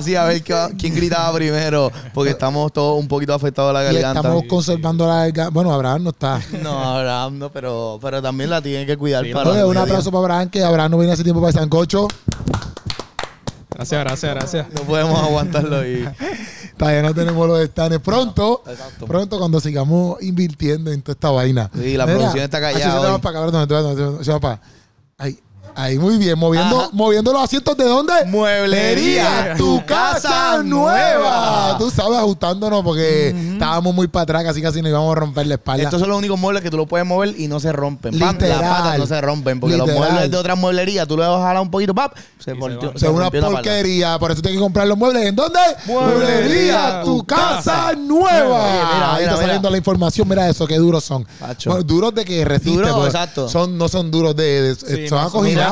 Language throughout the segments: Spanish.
así a ver qué- quién gritaba primero, porque estamos todos un poquito afectados a la Y garganta. estamos conservando la garganta. Bueno, Abraham no está. No, Abraham, no, pero, pero también la tienen que cuidar Sí, para Oye, un aplauso para Abraham, que Abraham no viene hace tiempo para el sancocho. Gracias, gracias, gracias. No podemos aguantarlo y... Todavía no tenemos los estanes. Pronto, pronto cuando sigamos invirtiendo en toda esta vaina. Sí, la producción está callada Hacho, se para acá, perdón, se va- se va para- Ahí, ahí, muy bien. Moviendo, Ajá. moviendo los asientos de dónde? Mueblería, tu casa nueva. Tú sabes, ajustándonos porque estábamos muy para atrás, casi casi nos íbamos a romper la espalda. Estos son los únicos muebles que tú lo puedes mover y no se rompen. Las patas no se rompen. Porque los muebles de otras mueblerías, tú le vas a jalar un poquito, pap, se, se volteó- se es una porquería, por eso tienes que comprar los muebles. ¿En dónde? Mueblería, tu tu casa nueva. Oye, mira, Ahí mira, está saliendo mira. la información. Mira eso, qué duros son. Bueno, duros de que resisten. Duros, exacto. Son, no son duros de, de- Sí, son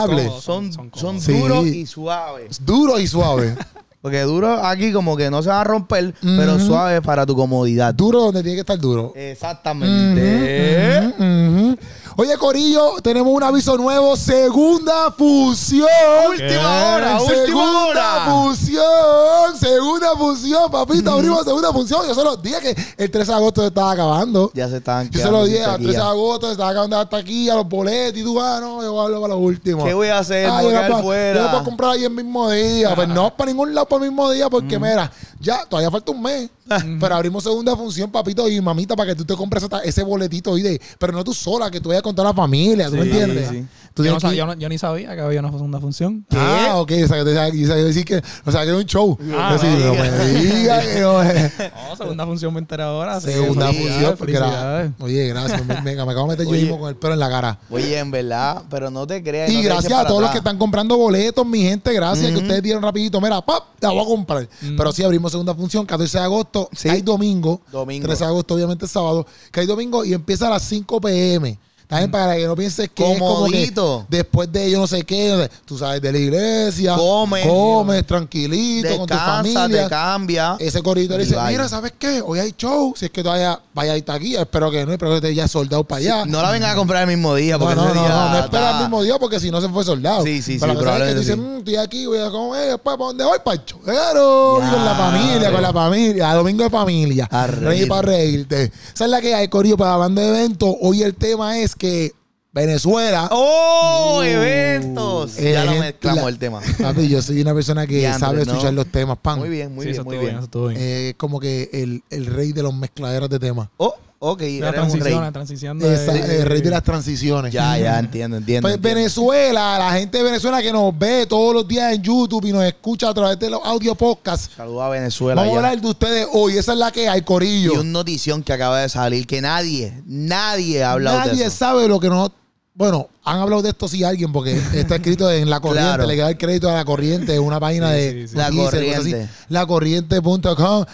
son cómodos. Son, Son son, cómodos. Sí. duros y suaves. Duros y suaves. Porque duros aquí como que no se va a romper, pero suaves para tu comodidad. duro donde tiene que estar duro. Exactamente. Ujú. Oye, Corillo, tenemos un aviso nuevo. Segunda fusión. Última hora, última segunda hora. función, segunda función, papito, abrimos segunda función. Yo se los dije que el 13 de agosto se estaba acabando. Ya se estaban Yo se los dije, el 13 de agosto se estaba acabando hasta aquí, a los boletos y tú, ah, no, yo hablo para los últimos. ¿Qué voy a hacer? Ah, voy yo a fuera. yo comprar ahí el mismo día. Pues no, para ningún lado para el mismo día, porque mira, ya todavía falta un mes. Pero abrimos segunda función, papito y mamita, para que tú te compres ese boletito, oíste. Pero no tú sola, que tú vayas con toda la familia, ¿tú me entiendes? sí. Tú Yo, no yo no- yo ni sabía que había una segunda función. Ah, ok, o sea, que te- o sea, que decir que, o sea, que era un show. Ah, Decir, no, no me diga que no es. No, segunda función me enteré ahora. así Segunda función, porque era. Oye, gracias. me, me- me acabo de meter yo mismo con el pelo en la cara. Oye, en verdad, pero no te creas. Y no gracias a todos los que están comprando boletos, mi gente. Gracias que ustedes dieron rapidito. Mira, ¡pap! La voy a comprar. Pero sí, abrimos segunda función, 14 de agosto. Sí. Hay domingo. Domingo. 13 de agosto, obviamente, sábado. Que hay domingo y empieza a las 5 pm. También para que no pienses que es como que después de yo no sé qué, no tú sabes, de la iglesia, Comes. comes tranquilito con tu Descansa, te familia. cambia. Ese corredor Y dice, vaya. mira, ¿sabes qué? Hoy hay show. Si es que todavía vaya a ir aquí, espero que no, espero que esté ya soldado para allá. No la vengas a comprar el mismo día. No, Porque no, ese no, día no, no espera está- el mismo día porque si no se fue soldado. Sí, sí, Pero sí, la cosa es que tú dices, probablemente "Mm, estoy aquí, voy a comer, después, ¿para dónde voy? Para el. Y Ya, con la familia, con la familia. Domingo de familia. A Reír reír. para reírte. Esa es la que hay, Corillo, para hablando de eventos. Hoy el tema es que Venezuela... ¡Oh! ¡Eventos! ya lo eh, mezclamos la- el tema. Papi, yo soy una persona que sabe ¿no? escuchar los temas, pan. Muy bien, muy Sí, bien, eso muy bien, bien. eso estuvo bien. Eh, como que el, el rey de los mezcladeros de temas. Oh, ok, la eres un transición, rey. la transición de... Esa- el rey de las transiciones. Ya, ya, entiendo, entiendo. Pues entiendo. Venezuela, la gente de Venezuela que nos ve todos los días en YouTube y nos escucha a través de los audio podcasts. Saludos a Venezuela. Vamos a ya. hablar de ustedes hoy. Esa es la que hay, Corillo. Y una notición que acaba de salir que nadie, nadie ha hablado de Nadie eso. sabe lo que no. Bueno, han hablado de esto sí alguien porque está escrito en La Corriente. Claro. Le queda el crédito a La Corriente, una página Sí, de sí, sí. La Corriente. Lacorriente.com.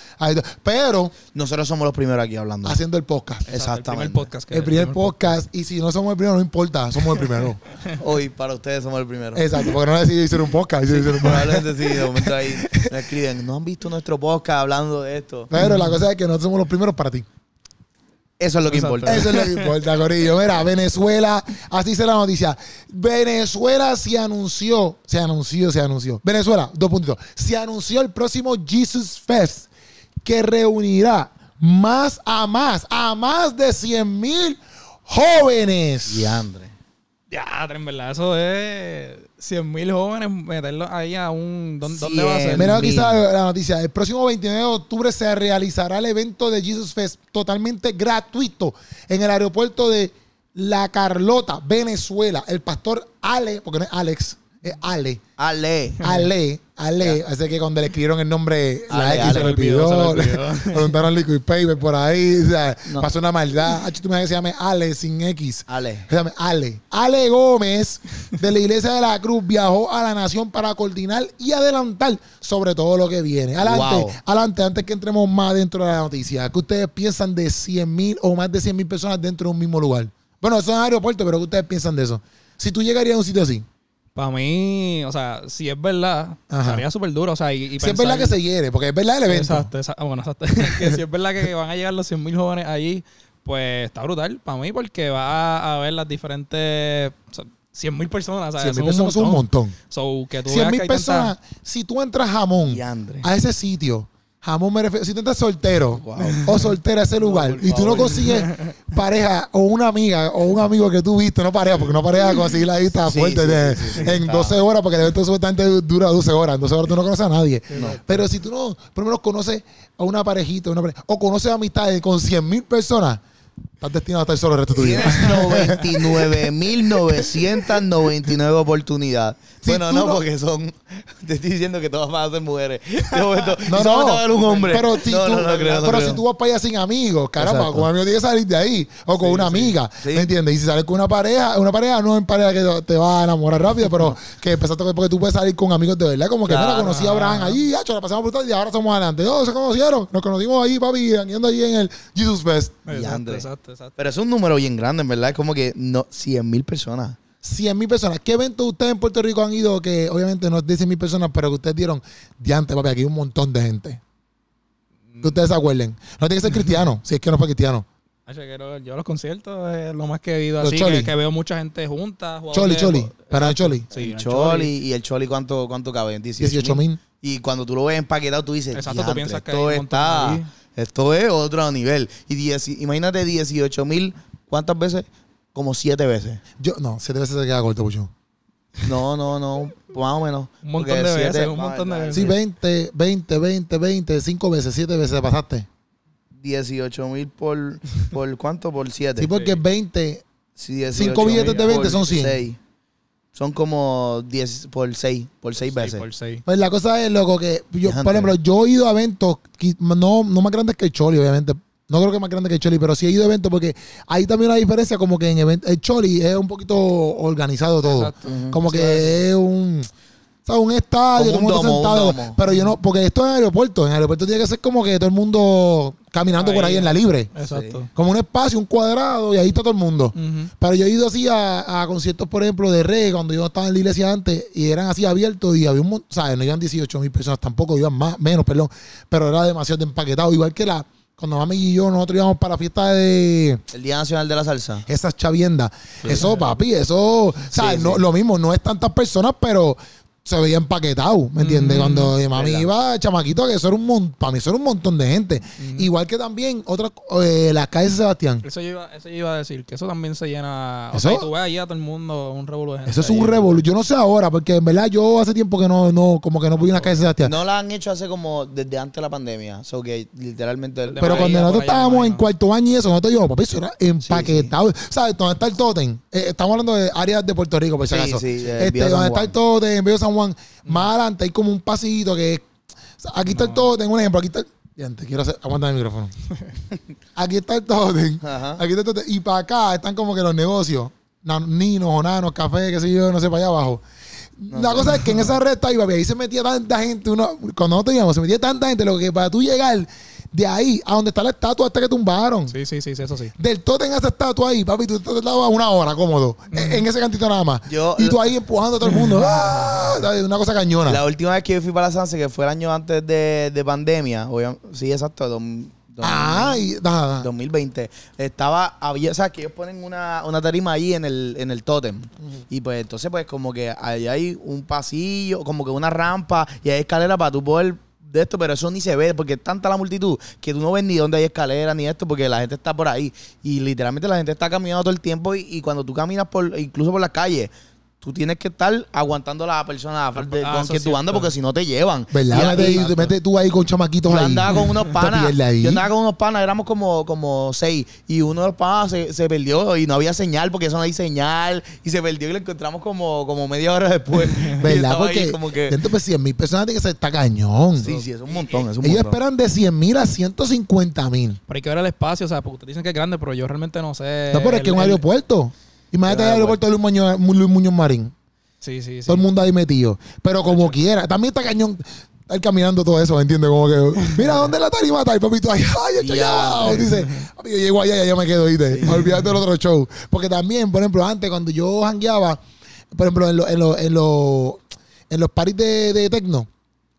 Pero Nosotros somos los primeros aquí hablando. haciendo el podcast. Exacto, El Exactamente. primer podcast. que- El primer podcast. Y si no somos el primero, no importa. Somos el primero. Hoy para ustedes somos el primero. Exacto. Porque no decidí hacer un podcast. hacer un podcast. Probablemente sí, de momento ahí me escriben, no han visto nuestro podcast hablando de esto. Pero la cosa es que nosotros somos los primeros para ti. Eso es lo que Exacto. importa. Eso es lo que importa, Corillo. Mira, Venezuela, así dice la noticia. Venezuela se anunció, se anunció, se anunció. Venezuela, dos puntitos. Se anunció el próximo Jesus Fest que reunirá más a más, a más de 100 mil jóvenes. Y Andre. Ya, en verdad, eso es 100 mil jóvenes, meterlos ahí a un... ¿Dónde, dónde va a ser? 100.000. Mira aquí está la noticia. El próximo 29 de octubre se realizará el evento de Jesus Fest totalmente gratuito en el aeropuerto de La Carlota, Venezuela. El pastor Ale, porque no es Alex, es Ale. Ale. Ale, Ale, así que cuando le escribieron el nombre, la Ale, X Ale. se le olvidó, se olvidó, le preguntaron Liquid Paper por ahí, o sea, No. pasó una maldad. Ah, tú me que se llame Ale sin X. Ale. Se llama Ale. Ale Gómez, de la Iglesia de la Cruz, viajó a la nación para coordinar y adelantar sobre todo lo que viene. Adelante, Wow. adelante, antes que entremos más dentro de la noticia. ¿Qué ustedes piensan de 100 mil o más de 100 mil personas dentro de un mismo lugar? Bueno, eso es en aeropuerto, pero ¿qué ustedes piensan de eso? Si tú llegarías a un sitio así, Para mí, o sea, si es verdad, Ajá. estaría súper duro. O sea, y, y si es pensar- verdad que se hiere, porque es verdad el evento. Exacto, exacto. Ah, Bueno, exacto. que si es verdad que van a llegar los 100 mil jóvenes allí, pues está brutal para mí porque va a haber las diferentes... o sea, 100 mil personas, ¿sabes? 100 mil Son personas son un montón. So, que tú 100 veas que mil hay personas, tanta- si tú entras jamón a ese sitio, jamón me refiero, si tú entras soltero Wow. o soltera a ese lugar y tú no consigues pareja o una amiga o un amigo que tú viste, no pareja, porque no pareja conseguir la vista Sí, fuerte sí, de- sí, sí, sí, en está. 12 horas, porque el evento supuestamente dura 12 horas. En 12 horas tú no conoces a nadie. No. Pero si tú no, por lo menos conoces a una parejita, una pareja, o conoces amistades con 100 mil personas, estás destinado a estar solo el resto de tu vida. Tienes 99.999 oportunidades. Si bueno, no, no- porque son. Te estoy diciendo que todas van a ser mujeres. De momento, No, no. a dar un hombre. Pero si, no, tú, no, no creo, no pero creo. si tú vas para allá sin amigos, caramba, Exacto. con un amigo tienes que salir de ahí. O con Sí, una amiga. Sí. ¿Me entiendes? Y si sales con una pareja, una pareja no es pareja que te va a enamorar rápido, pero que empezaste porque tú puedes salir con amigos de verdad. Como que, mira, Claro. conocí a Abraham allí, hacho, la pasamos brutal y ahora somos adelante. Oh, se conocieron. Nos conocimos ahí, papi, andando allí en el Jesus Fest. Exacto, exacto. Pero es un número bien grande, en verdad. Es como que no, 100 mil personas. 100 mil personas. ¿Qué eventos ustedes en Puerto Rico han ido que obviamente no es de 100 mil personas, pero que ustedes dieron, diante, papi, aquí hay un montón de gente? Que ustedes se acuerden. No tiene que ser cristiano, si es que no fue cristiano. Yo los conciertos es lo más que he ido así, que, que veo mucha gente junta. Choli, choli. Para el choli. Sí, el Choli. ¿Y el Choli cuánto, cuánto cabe? 18 mil. Y cuando tú lo ves empaquetado, tú dices, Exacto, tú "Diantre, piensas que esto está, ahí". Esto es otro nivel. Y 10 imagínate 18 mil, ¿cuántas veces? Como 7 veces. Yo, no, siete veces se queda corto, Pucho. No, no, no, más o menos. Un montón Porque de siete- veces, un montón de veces. Sí, 20, 20, 20, 20, 5 veces, 7 veces pasaste. 18 mil por, por ¿cuánto? Por 7. Sí, porque 20, Sí, 18 cinco billetes de 20 por son 100. seis. Son como 10 por 6, por 6 Sí, veces. por seis. pues la cosa es, loco, que yo, por ejemplo, yo he ido a eventos, no, no más grandes que el Choli, obviamente. No creo que más grande que el Choli, pero sí he ido a eventos porque hay también una diferencia como que en event- el Choli es un poquito organizado todo. Exacto. Como que es un, ¿sabes? un estadio, Como todo el un mundo domo, un sentado. Pero yo no, porque esto es en el aeropuerto. En el aeropuerto tiene que ser como que todo el mundo caminando por Ahí. en la libre. Exacto. Como un espacio, un cuadrado, y ahí está todo el mundo. Pero yo he ido así a, a conciertos, por ejemplo, de reggae, cuando yo estaba en la iglesia antes, y eran así abiertos, y había un montón, ¿sabes? No iban 18 mil personas tampoco, iban más, menos, perdón, pero era demasiado empaquetado. Igual que la, cuando mami y yo, nosotros íbamos para la fiesta de El Día Nacional de la Salsa. esas chaviendas. Eso, papi, eso, ¿sabes? Sí, no, sí. Lo mismo, no es tantas personas, pero se veía empaquetado, ¿me entiendes? Mm, Cuando mi mami verdad. iba, chamaquito, que eso era un montón, para mí eso era un montón de gente. Igual que también otras, eh, las calles de Sebastián. Eso yo, iba, eso yo iba a decir, que eso también se llena. O Eso- sea, y tú ves allí a todo el mundo, un revuelo de gente. Eso es un revolú. Yo no sé ahora, porque en verdad yo hace tiempo que no, no como que no voy a una calle de Sebastián. No la han hecho hace como desde antes de la pandemia. So que literalmente. Pero cuando nosotros estábamos en cuarto año y eso, nosotros yo, papi, eso era empaquetado. ¿Sabes? ¿Dónde está el Totem? Eh, estamos hablando de áreas de Puerto Rico, por si Sí, acaso. sí, eh, este, San donde está el Totem, en Viejo San Juan. Más adelante hay como un pasito que. sea, Aquí está el Totem, un ejemplo. Aquí está el. Quiero hacer. Aguanta el micrófono. aquí está el Totem. Ajá. Aquí está el Totem. Y para acá están como que los negocios. Ninos, o nanos, café, qué sé yo, no sé, para allá abajo. la cosa es que en esa recta ahí, papi, ahí se metía tanta gente. Uno, cuando nosotros íbamos, se metía tanta gente. Lo que para tú llegar de ahí a donde está la estatua hasta que tumbaron. Sí, sí, sí, sí, eso sí. Del totem a esa estatua ahí, papi, tú te tardabas una hora cómodo. En, en ese cantito nada más. Yo- y tú ahí empujando a todo el mundo. ¡Ah! ¿Sabes? Una cosa cañona. La última vez que yo fui para la Sanse, que fue el año antes de, de pandemia, obvia- sí, exacto, ah, y nada. 2020. Estaba, había, o sea, que ellos ponen una, una tarima ahí en el, en el tótem. Y pues entonces, pues como que ahí hay un pasillo, como que una rampa y hay escalera para tú poder de esto, pero eso ni se ve porque es tanta la multitud que tú no ves ni dónde hay escalera ni esto porque la gente está por ahí. Y literalmente la gente está caminando todo el tiempo y, y cuando tú caminas por, incluso por la calle, tú tienes que estar aguantando a la persona de- Ah, con es tú andas porque si no te llevan. ¿Verdad? Y- Mete, mete tú ahí con chamaquitos yo ahí. andaba con unos panas. Yo andaba con unos panas, éramos como, como seis. Y uno de los panas se, se perdió y no había señal porque eso no hay señal. Y se perdió y lo encontramos como, como media hora después. ¿Verdad? Porque como que. dentro de 100 mil personas tiene que ser está cañón. Sí, sí, es un montón. Es un Ellos montón. esperan de 100 mil a 150 mil. Pero hay que ver el espacio, o sea, porque ustedes dicen que es grande, pero yo realmente no sé. No, pero es que es un el- aeropuerto. Imagínate el aeropuerto de Luis Muñoz, Luis Muñoz Marín. Sí, sí, sí. Todo el mundo ahí metido. Pero como quiera. También está cañón estar caminando todo eso, ¿me entiendes? Como que, mira, ¿dónde es la tarima está? Y papito, ay, ay, estoy allá Ya. abajo. Dice, papi, yo llego allá y allá me quedo, ¿viste? Olvídate del otro show. Porque también, por ejemplo, antes cuando yo jangueaba, por ejemplo, en, lo- en, lo- en, lo- en los paris de, de tecno,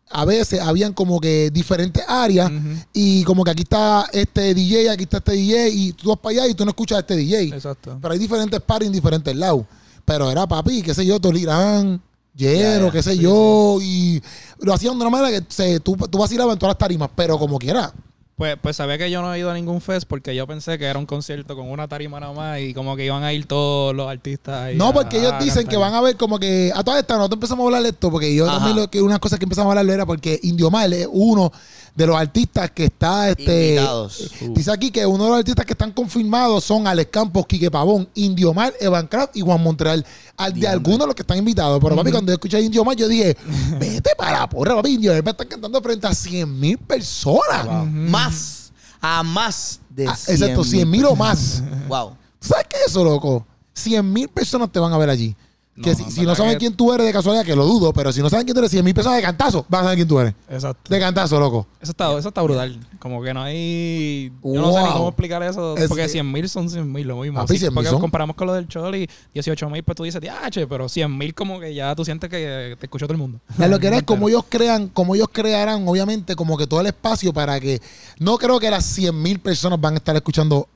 a veces habían como que diferentes áreas y como que aquí está este DJ, aquí está este DJ y tú vas para allá y tú no escuchas a este DJ. Exacto. Pero hay diferentes paris en diferentes lados. Pero era papi, qué sé yo, Tolirán, Yero, ya. qué sé Sí, yo. Y lo hacían de una manera que se, tú, tú vacilabas en todas las tarimas, pero como quiera. Pues, pues sabía que yo no he ido a ningún fest porque yo pensé que era un concierto con una tarima nada más y como que iban a ir todos los artistas. ahí No, a- porque ellos a dicen cantar. que van a ver como que a todas estas nosotros empezamos a hablar de esto, porque yo Ajá. también lo que unas cosas que empezamos a hablar era porque Indio Mal es uno de los artistas que está este Invitados. dice aquí que uno de los artistas que están confirmados son Alex Campos, Quique Pavón, Indio Mal, Evan Kraft y Juan Montreal. Al de algunos de los que están invitados. Pero papi, cuando yo escuché a Indio Mal, yo dije, vete para la porra, papi, Indio Mal me están cantando frente a 100 mil personas. Wow. Más. A más de Ah, exacto, 100 mil o más. Wow. ¿Tú ¿Sabes qué es eso, loco? 100 mil personas te van a ver allí. Que No, si, si no saben que- quién tú eres de casualidad, que lo dudo, pero si no saben quién tú eres, 100 mil personas de cantazo, van a saber quién tú eres. Exacto. De cantazo, loco. Eso está, eso está brutal. Como que no hay. Yo no sé ni Wow. cómo explicar eso. Es- porque 100 mil son 100 mil, lo mismo. Papi, Sí, 100.000 porque son- comparamos con lo del Choli, 18 mil, pues tú dices, "Diache", pero 100 mil como que ya tú sientes que te escuchó todo el mundo. Ya lo que era es como ellos crean, como ellos crearán, obviamente, como que todo el espacio para que. No creo que las 100 mil personas van a estar escuchando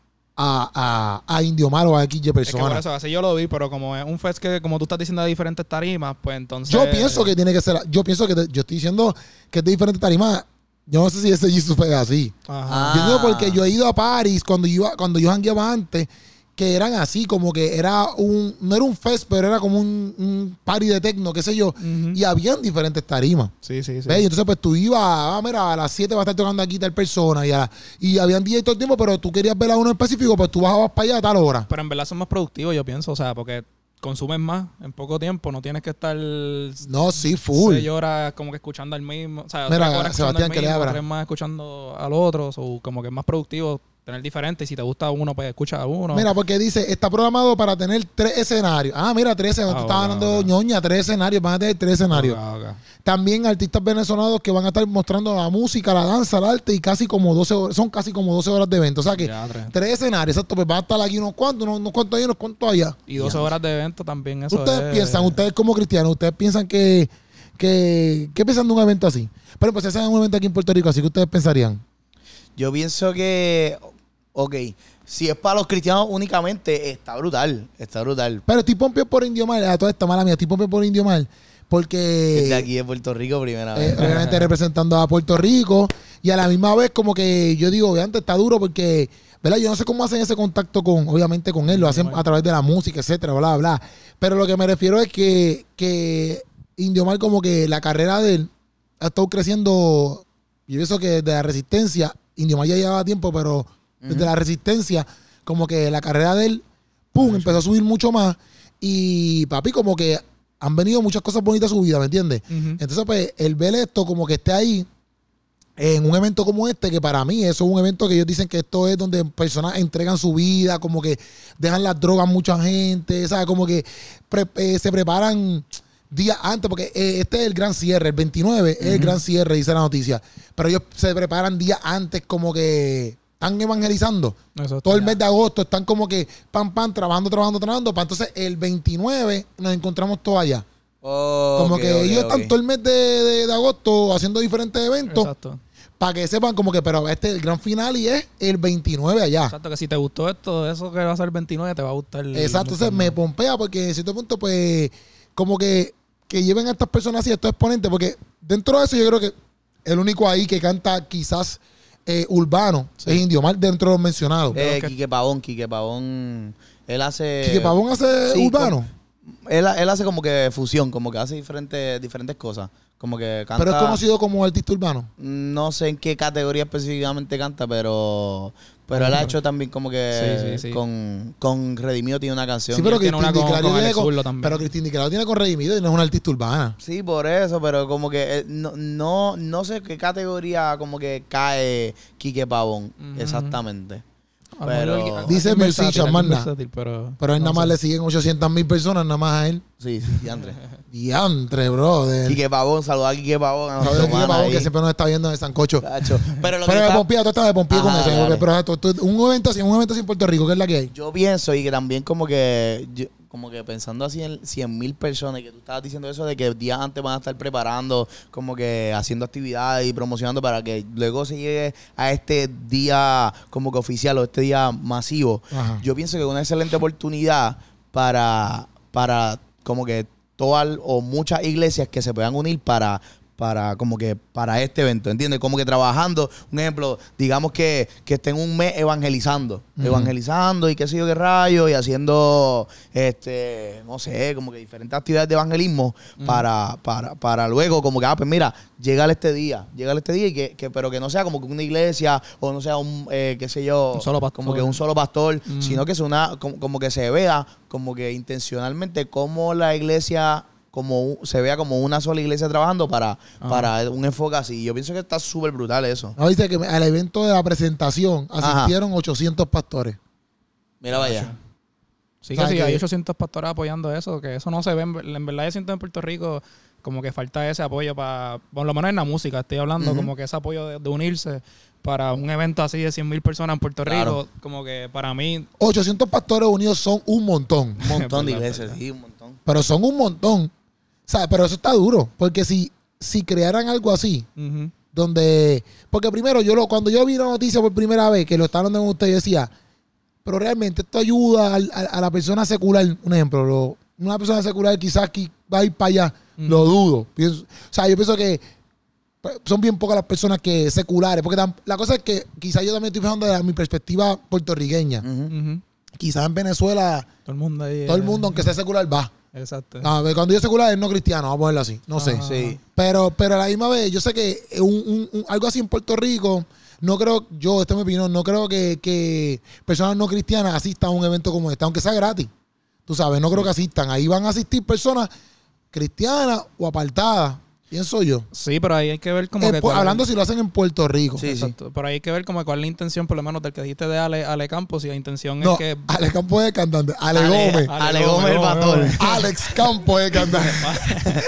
a, a, a Indio Mal o a XY Es que por personas. eso, así yo lo vi, pero como es un fest que, como tú estás diciendo, de diferentes tarimas, pues entonces. Yo pienso que tiene que ser. Yo pienso que. te- yo estoy diciendo que es de diferentes tarimas. Yo no sé si ese Jesus fue así. Ajá. Yo digo porque yo he ido a París cuando yo, iba- cuando yo antes, que eran así, como que era un, no era un fest, pero era como un, un party de tecno, qué sé yo, y habían diferentes tarimas. Sí, sí, sí. ¿Ves? Y entonces pues tú ibas, ah, mira, a las 7 va a estar tocando aquí tal persona, y, a- y habían DJ todo el tiempo, pero tú querías ver a uno específico, pues tú bajabas para allá a tal hora. Pero en verdad son más productivos, yo pienso, o sea, porque consumen más en poco tiempo, no tienes que estar No, sí, full. seis horas como que escuchando al mismo, o sea, Mira, horas Sebastián, que le abra. más escuchando al otro, o como que es más productivo tener diferente y si te gusta uno, pues escucha a uno. Mira, porque dice, está programado para tener tres escenarios. Ah, mira, tres escenarios. Ah, Tú estabas hablando ñoña, tres escenarios, van a tener tres escenarios. También artistas venezolanos que van a estar mostrando la música, la danza, el arte y casi como 12 horas, son casi como 12 horas de evento. O sea que Ya, tres. tres escenarios, exacto, pues van a estar aquí unos cuantos, unos, unos cuantos allá, unos cuantos allá. Y 12 horas de evento también, eso ustedes es- piensan, ustedes como cristianos, ustedes piensan que, que, ¿qué piensan de un evento así? Pero pues si hacen un evento aquí en Puerto Rico, así que ustedes pensarían. Yo pienso que, ok, si es para los cristianos únicamente, está brutal, está brutal. Pero estoy pompeo por Indio Mal, a toda esta mala mía, estoy pompeo por Indio Mal, porque... Desde aquí de Puerto Rico, primera Eh, vez. obviamente representando a Puerto Rico y a la misma vez como que yo digo, obviamente está duro porque, ¿verdad? Yo no sé cómo hacen ese contacto con, obviamente con él, lo hacen a través de la música, etcétera, bla, bla. Pero lo que me refiero es que, que Indio Mal como que la carrera de él ha estado creciendo, yo pienso que desde la resistencia, Indio Mal ya llevaba tiempo, pero desde la resistencia, como que la carrera de él, pum, empezó a subir mucho más y papi como que han venido muchas cosas bonitas a su vida, ¿me entiendes? Entonces, pues, el ver esto como que esté ahí en un evento como este, que para mí eso es un evento que ellos dicen que esto es donde personas entregan su vida, como que dejan las drogas a mucha gente, ¿sabes? Como que pre- eh, se preparan días antes, porque eh, este es el gran cierre, el 29 es el gran cierre, dice la noticia. Pero ellos se preparan días antes como que están evangelizando. Eso Todo el mes de agosto están como que pam, pam, trabajando, trabajando, trabajando. Para entonces el 29 nos encontramos todos allá. Como que ok, ellos están todo el mes de, de- de agosto haciendo diferentes eventos Exacto. para que sepan como que, pero este es el gran final y es el 29 allá. Exacto, que si te gustó esto, eso que va a ser el 29 te va a gustar. el- Exacto, entonces me pompea porque en cierto punto, pues, como que, que lleven a estas personas así, a estos exponentes, porque dentro de eso yo creo que el único ahí que canta quizás eh, urbano es Indio Mar dentro de los mencionados. Eh, que- Quique Pavón, Quique Pavón, él hace... Quique Pavón hace sí, urbano, Él, él hace como que fusión, como que hace diferentes, diferentes cosas. Como que canta... pero es conocido como artista urbano. No sé en qué categoría específicamente canta, pero... Pero él ha hecho también como que Sí, sí, sí. con, con Redimido tiene una canción. Sí, pero tiene Cristín una con- Di Clario con tiene Alex con- Zurdo también. pero Cristín Di Clario tiene con Redimido y no es una artista urbana. Sí, por eso, pero como que eh, no, no, no sé qué categoría como que cae Quique Pavón exactamente. Pero- Dice alguien versátil, Pero, Pero a él no nada más sé. le siguen 800 mil personas, nada más a él. Sí, sí, André. Diantre, brother. Quique Pavón, saluda a Quique Pavón. A Saludos a nuestro Quique Pavón, que siempre nos está viendo en el sancocho. Pero lo que Pero me está- pompía, tú estás de pompía con eso. dale. Pero un evento así, un evento así en Puerto Rico, ¿qué es la que hay? yo pienso y que también como que yo- como que pensando así en 100 mil personas y que tú estabas diciendo eso de que días antes van a estar preparando como que haciendo actividades y promocionando para que luego se llegue a este día como que oficial o este día masivo Ajá. yo pienso que es una excelente oportunidad para para como que todas o muchas iglesias que se puedan unir para para como que para este evento, ¿entiendes? Como que trabajando, un ejemplo, digamos que, que estén un mes evangelizando, evangelizando y qué sé yo qué rayo, y haciendo, este, no sé, como que diferentes actividades de evangelismo para, para, para luego como que, ah, pues mira, llegale este día, llegale este día y que, que- pero que no sea como que una iglesia o no sea un, eh, qué sé yo, Un solo pastor. como que un solo pastor, sino que es una, como, como que se vea como que intencionalmente como la iglesia como se vea como una sola iglesia trabajando para, para un enfoque así. Yo pienso que está súper brutal eso. No, dice que al evento de la presentación Ajá. asistieron 800 pastores. Mira vaya. Sí, O que sea, sí, que- hay 800 pastores apoyando eso, que eso no se ve. En, ver- en verdad, yo siento en Puerto Rico como que falta ese apoyo para, por lo menos en la música, estoy hablando, como que ese apoyo de, de unirse para un evento así de 100 mil personas en Puerto Claro. Rico, como que para mí, 800 pastores unidos son un montón. Un montón de verdad. sí, un montón. Pero son un montón. O sea, pero eso está duro. Porque si, si crearan algo así, donde. Porque primero, yo lo, cuando yo vi la noticia por primera vez, que lo estaban hablando con usted, yo decía, pero realmente esto ayuda al- a, a la persona secular. Un ejemplo, lo- una persona secular quizás que va a ir para allá, lo dudo. Pienso- o sea, yo pienso que pues, son bien pocas las personas que seculares. Porque tam- la cosa es que quizás yo también estoy pensando de mi perspectiva puertorriqueña. Quizás en Venezuela, todo el mundo ahí. todo el eh, mundo, aunque sea secular, va. Exacto. No, pero cuando yo secular es no cristiano, vamos a ponerlo así. No sé. Ajá. Sí. Pero, pero a la misma vez, yo sé que un- un- un- algo así en Puerto Rico, no creo, yo, esta es mi opinión, no creo que, que personas no cristianas asistan a un evento como este, aunque sea gratis. Tú sabes, no creo que asistan. Ahí van a asistir personas cristianas o apartadas, pienso yo. Sí, pero ahí hay que ver como Eh, que. pues, cuál- hablando si lo hacen en Puerto Rico. Sí, sí. Exacto. Pero hay que ver como cuál es la intención, por lo menos del que dijiste de Ale, Ale Campos, y la intención No, es que. Alex Campos es cantante. Ale, Ale, Gómez. Ale Ale Gómez, Gómez, el. Gómez. Alex Campos es cantante.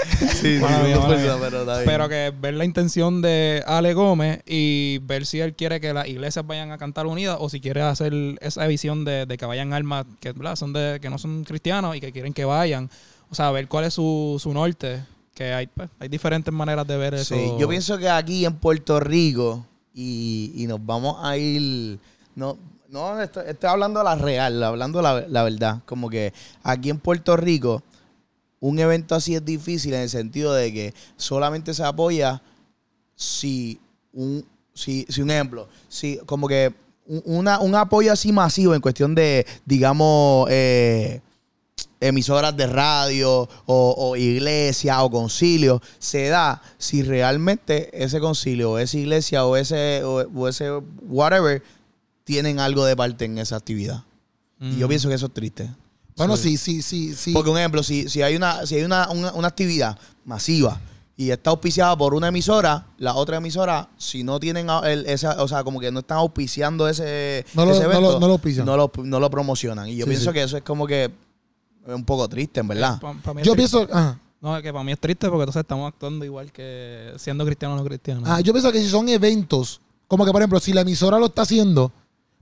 Sí, sí, pero está bien. Pero que ver la intención de Ale Gómez y ver si él quiere que las iglesias vayan a cantar unidas o si quiere hacer esa visión de, de que vayan almas que, ¿verdad? son de, que no son cristianos y que quieren que vayan. O sea, ver cuál es su, su norte. Que hay, pues, hay diferentes maneras de ver eso. Sí, yo pienso que aquí en Puerto Rico, y, y nos vamos a ir. No, no estoy, estoy hablando de la real, hablando la, la verdad. Como que aquí en Puerto Rico, un evento así es difícil en el sentido de que solamente se apoya si un, si, si un ejemplo, si como que un, una- un apoyo así masivo en cuestión de, digamos, eh, emisoras de radio o, o iglesia o concilio se da si realmente ese concilio o esa iglesia o ese o, o ese whatever tienen algo de parte en esa actividad. Y yo Mm. pienso que eso es triste. Bueno, sí, sí, sí, sí. Porque un ejemplo, si, si hay una, si hay una, una, una actividad masiva y está auspiciada por una emisora, la otra emisora, si no tienen el, esa, o sea, como que no están auspiciando ese, No lo- ese lo- evento, no lo no lo, no lo promocionan. Y yo Sí, pienso sí. que eso es como que es un poco triste, en verdad. Pa- pa mí es Yo pienso, ajá. No, es que para mí es triste porque entonces estamos actuando igual que siendo cristiano o no cristiano. Ah, yo pienso que si son eventos, como que por ejemplo, si la emisora lo está haciendo,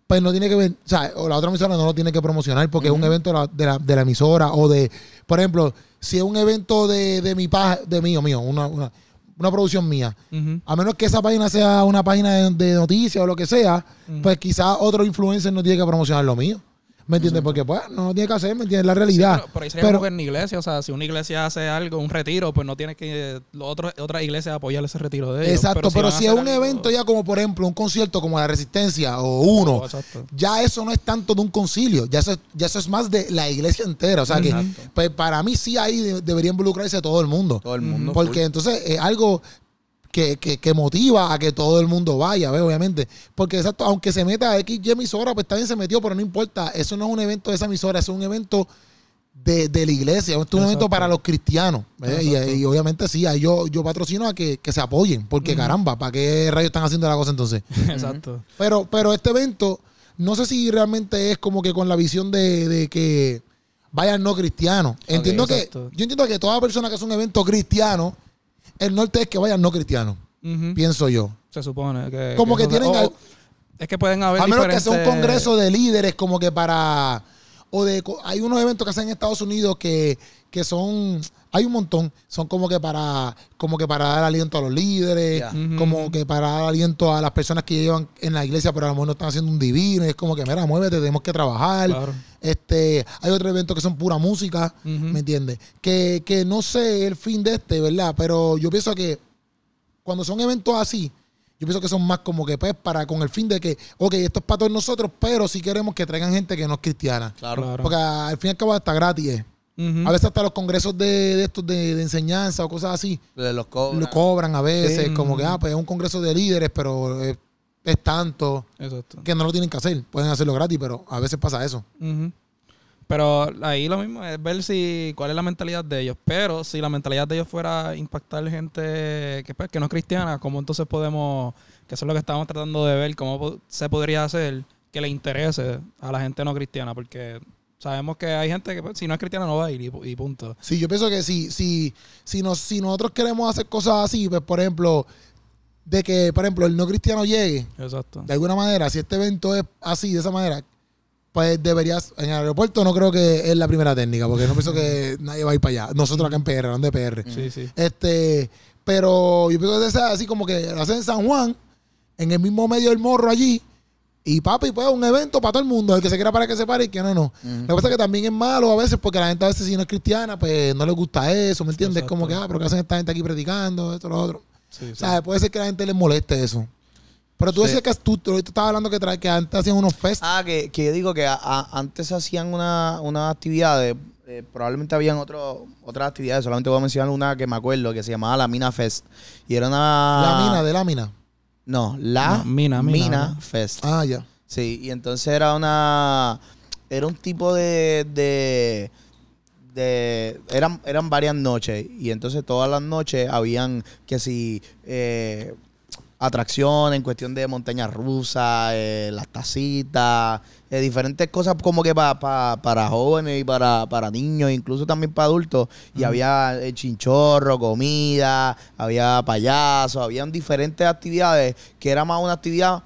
pues no tiene que ver, o sea, o la otra emisora no lo tiene que promocionar porque es un evento de la, de, la, de la emisora o de, por ejemplo, si es un evento de, de mi página, de mío, mío, una, una, una producción mía, a menos que esa página sea una página de, de noticias o lo que sea, pues quizás otro influencer no tiene que promocionar lo mío. ¿Me entiendes? Porque pues no lo tiene que hacer, ¿me entiendes? La Sí, realidad. pero, pero ahí sería Pero- como que en la iglesia, o sea, si una iglesia hace algo, un retiro, pues no tiene que los otros otras iglesias apoyar ese retiro de ellos. Exacto, pero, si es un algo- evento ya como por ejemplo un concierto como la Resistencia o uno, Oh, exacto. ya eso no es tanto de un concilio, ya eso, ya eso es más de la iglesia entera. O sea que pues, para mí sí ahí de- debería involucrarse todo el mundo. Todo el mundo. Porque entonces es algo que, que- que motiva a que todo el mundo vaya, ¿ves? Obviamente. Porque exacto, aunque se meta X y emisora, pues también se metió, pero no importa. Eso no es un evento de esa emisora, es un evento de, de la iglesia, esto es un evento Exacto. para los cristianos. ¿ves? Y, y obviamente sí, ahí yo, yo patrocino a que, que se apoyen, porque caramba, ¿para qué rayos están haciendo la cosa entonces? Exacto. Pero, pero este evento, no sé si realmente es como que con la visión de, de que vayan no cristianos. Entiendo que, exacto. yo entiendo que toda persona que hace un evento cristiano, el norte es que vayan no cristianos, pienso yo. Se supone que. Como que tienen o- es que pueden haber. A menos que sea un congreso de líderes como que para, o de co- hay unos eventos que hacen en Estados Unidos que, que son hay un montón son como que para como que para dar aliento a los líderes como que para dar aliento a las personas que llevan en la iglesia pero a lo mejor no están haciendo un divino y es como que mira muévete tenemos que trabajar Claro. este hay otros eventos que son pura música. ¿me entiendes? Que, que no sé el fin de este, ¿verdad? Pero yo pienso que cuando son eventos así, yo pienso que son más como que pues para con el fin de que, ok, esto es para todos nosotros, pero si queremos que traigan gente que no es cristiana. Claro. Claro. Porque al fin y al cabo está gratis. A veces hasta los congresos de, de estos de, de enseñanza o cosas así, los cobran. lo cobran a veces, Sí. como que, ah, pues es un congreso de líderes, pero es, es tanto Exacto. que no lo tienen que hacer. Pueden hacerlo gratis, pero a veces pasa eso. Pero ahí lo mismo es ver si cuál es la mentalidad de ellos. Pero si la mentalidad de ellos fuera impactar gente que, pues, que no es cristiana, ¿cómo entonces podemos, que eso es lo que estamos tratando de ver, cómo se podría hacer que le interese a la gente no cristiana? Porque sabemos que hay gente que pues, si no es cristiana no va a ir y, y punto. Sí, yo pienso que si, si, si, nos, si nosotros queremos hacer cosas así, pues por ejemplo, de que, por ejemplo, el no cristiano llegue, Exacto. de alguna manera, si este evento es así, de esa manera, pues deberías, en el aeropuerto no creo que es la primera técnica, porque no pienso que nadie va a ir para allá. Nosotros acá en PR, no de PR. Sí, sí. Este, pero yo pienso que sea así como que lo hacen en San Juan, en el mismo medio del morro allí, y papi, pues un evento para todo el mundo, el que se quiera para que se pare y que no, no. Lo que pasa es que también es malo a veces porque la gente a veces si no es cristiana, pues no le gusta eso, ¿me entiendes? Exacto. Como que, ah, pero ¿qué hacen esta gente aquí predicando? Esto, lo otro. Sí. O sea, puede ser que a la gente les moleste eso. Pero tú Sí. decías que tú, tú ahorita estabas hablando que, tra- que antes hacían unos fest. Ah, que, que yo digo que a- a- antes se hacían una, unas actividades, eh, probablemente habían otro, otras actividades, solamente voy a mencionar una que me acuerdo, que se llamaba la Mina Fest. Y era una... la mina de lámina. No, la No, Mina, Mina. Fest. Ah, ya. Sí, y entonces era una... Era un tipo de... de de eran eran varias noches y entonces todas las noches habían que si eh, atracciones en cuestión de montañas rusas, eh, las tacitas, eh, diferentes cosas como que pa- pa- para jóvenes y para, para niños, incluso también para adultos. Y había eh, chinchorro, comida, había payasos, habían diferentes actividades que era más una actividad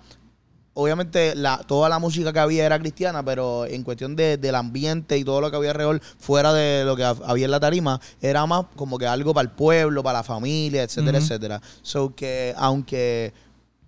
obviamente la, toda la música que había era cristiana, pero en cuestión de, del ambiente y todo lo que había alrededor, fuera de lo que ha- había en la tarima, era más como que algo para el pueblo, para la familia, etcétera, etcétera. So que aunque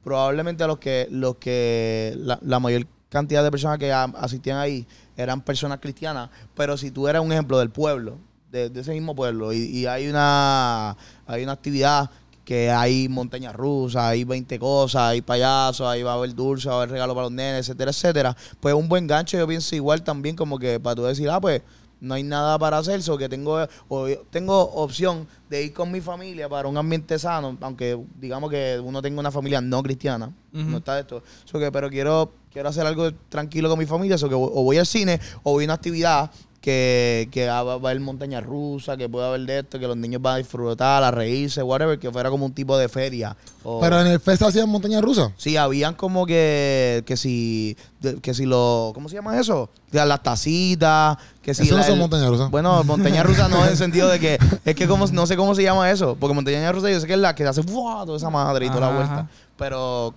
probablemente los que, los que la, la mayor cantidad de personas que a- asistían ahí eran personas cristianas, pero si tú eras un ejemplo del pueblo, de, de ese mismo pueblo, y, y hay una hay una actividad que hay montañas rusas, hay 20 cosas, hay payasos, ahí va a haber dulce, va a haber regalo para los nenes, etcétera, etcétera. Pues un buen gancho, yo pienso igual también como que para tú decir, ah, pues no hay nada para hacer, so que tengo, o tengo opción de ir con mi familia para un ambiente sano, aunque digamos que uno tenga una familia no cristiana, no está esto, so que, pero quiero, quiero hacer algo tranquilo con mi familia, so que o voy al cine o voy a una actividad que, que va a haber montaña rusa, que pueda haber de esto, que los niños van a disfrutar, a reírse, whatever, que fuera como un tipo de feria. O, Pero en el fest hacían montaña rusa. Sí, habían como que, que si, que si lo, ¿cómo se llama eso? Las tacitas, que si Eso no son montañas rusas. Bueno, montaña rusa no en el sentido de que, es que como, no sé cómo se llama eso, porque montaña rusa yo sé que es la que hace ¡fua! toda esa madre y toda la vuelta. ajá. Pero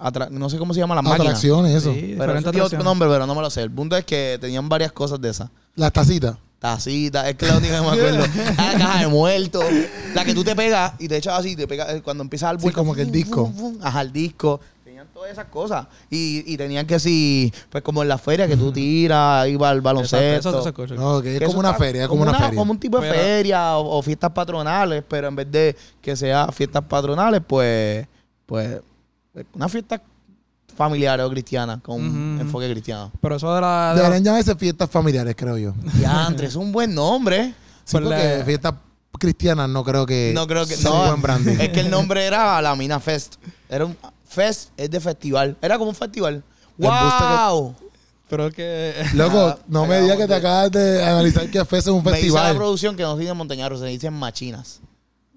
atra- no sé cómo se llama la máquina. Atracciones, eso. Sí, Pero eso tiene otro nombre, pero no me lo sé. El punto es que tenían varias cosas de esas. Las tacitas. Tacita, es que la única que me acuerdo. Ah, la caja de muertos. La que tú te pegas y te echas así, te pegas cuando empieza el Sí, como que el disco. Ajá, el disco. Tenían todas esas cosas. Y, y tenían que sí, pues como en la feria que tú tiras, va el baloncesto. Exacto. No, que es Que como una feria, es como una feria. Como un tipo de Pero- feria o, o fiestas patronales, pero en vez de que sea fiestas patronales, pues, pues, una fiesta familiar o cristiana, con un Ujú. enfoque cristiano. Pero eso de la... de la- Deberían llamarse fiestas familiares, creo yo. Diantre, es un buen nombre. Sí, Por porque la- fiestas cristianas no creo que No creo que sea no. un buen branding. Es que el nombre era la Mina Fest. Era un fest es de festival. Era como un festival. que- ¡Wow! Pero que... Loco, no me digas que te acabas de analizar que fest es un Me dice la festival. producción que no tiene montañaros, se dicen machinas.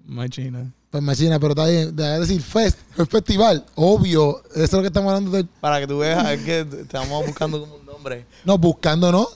Machina. Pues machina, pero está bien. Debe decir fest, es festival. Obvio. Eso es lo que estamos hablando de. Para que tú veas es que estamos buscando como un nombre. No, buscando, ¿no?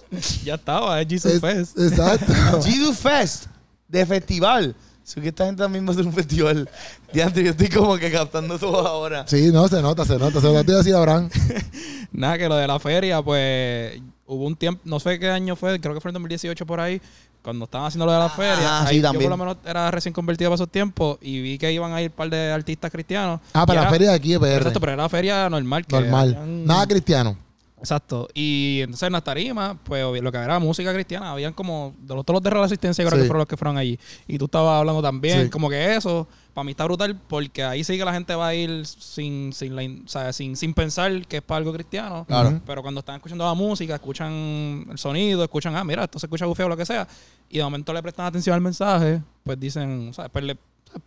Ya estaba, es Jesus Es- Fest. Exacto. Jesus Fest de festival. Sí que esta gente también va a hacer un festival. Diantre, yo estoy como que captando todo ahora. Sí, no, se nota, se nota. Se lo estoy a Abraham. Nada, que lo de la feria, pues hubo un tiempo, no sé qué año fue, creo que fue en 2018 por ahí, cuando estaban haciendo lo de la feria. Ah, sí, ahí yo también. por lo menos era recién convertido para esos tiempos y vi que iban a ir un par de artistas cristianos. Ah, para la era- feria de aquí de PR. Exacto, pero era la feria normal. que Normal. Nada cristiano. Exacto. Y entonces en las tarimas, pues lo que era música cristiana, habían como de los, todos los de la resistencia, creo Sí. que fueron los que fueron allí. Y tú estabas hablando también, Sí. como que eso, para mí está brutal, porque ahí sí que la gente va a ir sin, sin, la in- o sea, sin, sin pensar que es para algo cristiano. Claro. Pero cuando están escuchando la música, escuchan el sonido, escuchan, ah, mira, esto se escucha bufeo o lo que sea, y de momento le prestan atención al mensaje, pues dicen, o sea, pues le,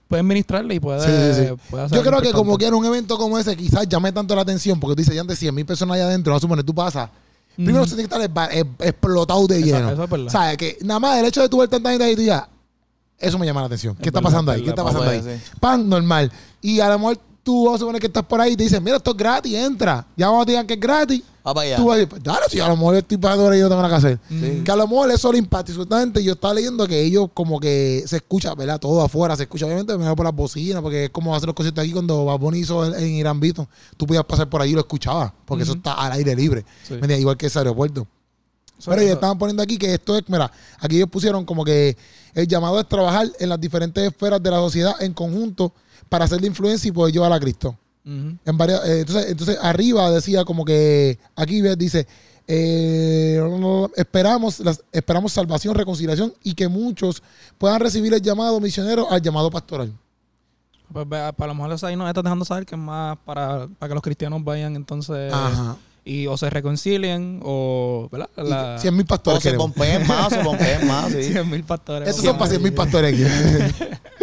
pueden ministrarle y puede, Sí, sí, sí. puede hacer Yo creo que como importante. que era un evento como ese, quizás llame tanto la atención, porque tú dices, ya de 100 mil personas allá adentro, no supone, tú pasas. Primero se tiene que estar explotado de lleno. eso es verdad. O sea, que nada más el hecho de tu ver tanta gente ahí, tú digas, eso me llama la atención. ¿Qué Es está verdad, pasando ahí? ¿Qué está pasando ahí? sí. Pan, normal. Y a lo mejor tú vas a suponer que estás por ahí y te dicen, mira, esto es gratis, entra. Ya cuando te digan que es gratis, Va para allá. tú vas a decir, pues dale, si a lo mejor estoy pagando y no tengo nada que hacer. Sí. Que a lo mejor eso le impacta. Y supuestamente yo estaba leyendo que ellos como que se escucha, ¿verdad? Todo afuera se escucha, obviamente, mejor por las bocinas, porque es como hacer los conciertos aquí cuando Bad Bunny hizo en, en Irán Beaton. Tú podías pasar por ahí y lo escuchabas, porque eso está al aire libre. Sí. Igual que ese aeropuerto. Pero ellos estaban poniendo aquí que esto es, mira, aquí ellos pusieron como que el llamado es trabajar en las diferentes esferas de la sociedad en conjunto para hacer la influencia y poder llevar a Cristo. En varias, eh, entonces, entonces arriba decía como que aquí dice eh, esperamos las, esperamos salvación, reconciliación y que muchos puedan recibir el llamado misionero al llamado pastoral. Pues para lo mejor eso ahí nos estás dejando saber que es más para, para que los cristianos vayan entonces Ajá. y o se reconcilien o ¿verdad? La, Y 100 mil O pastores se queremos. pompeen más, se pompeen más, sí. 100 mil pastores. Esos son para 100 mil pastores aquí.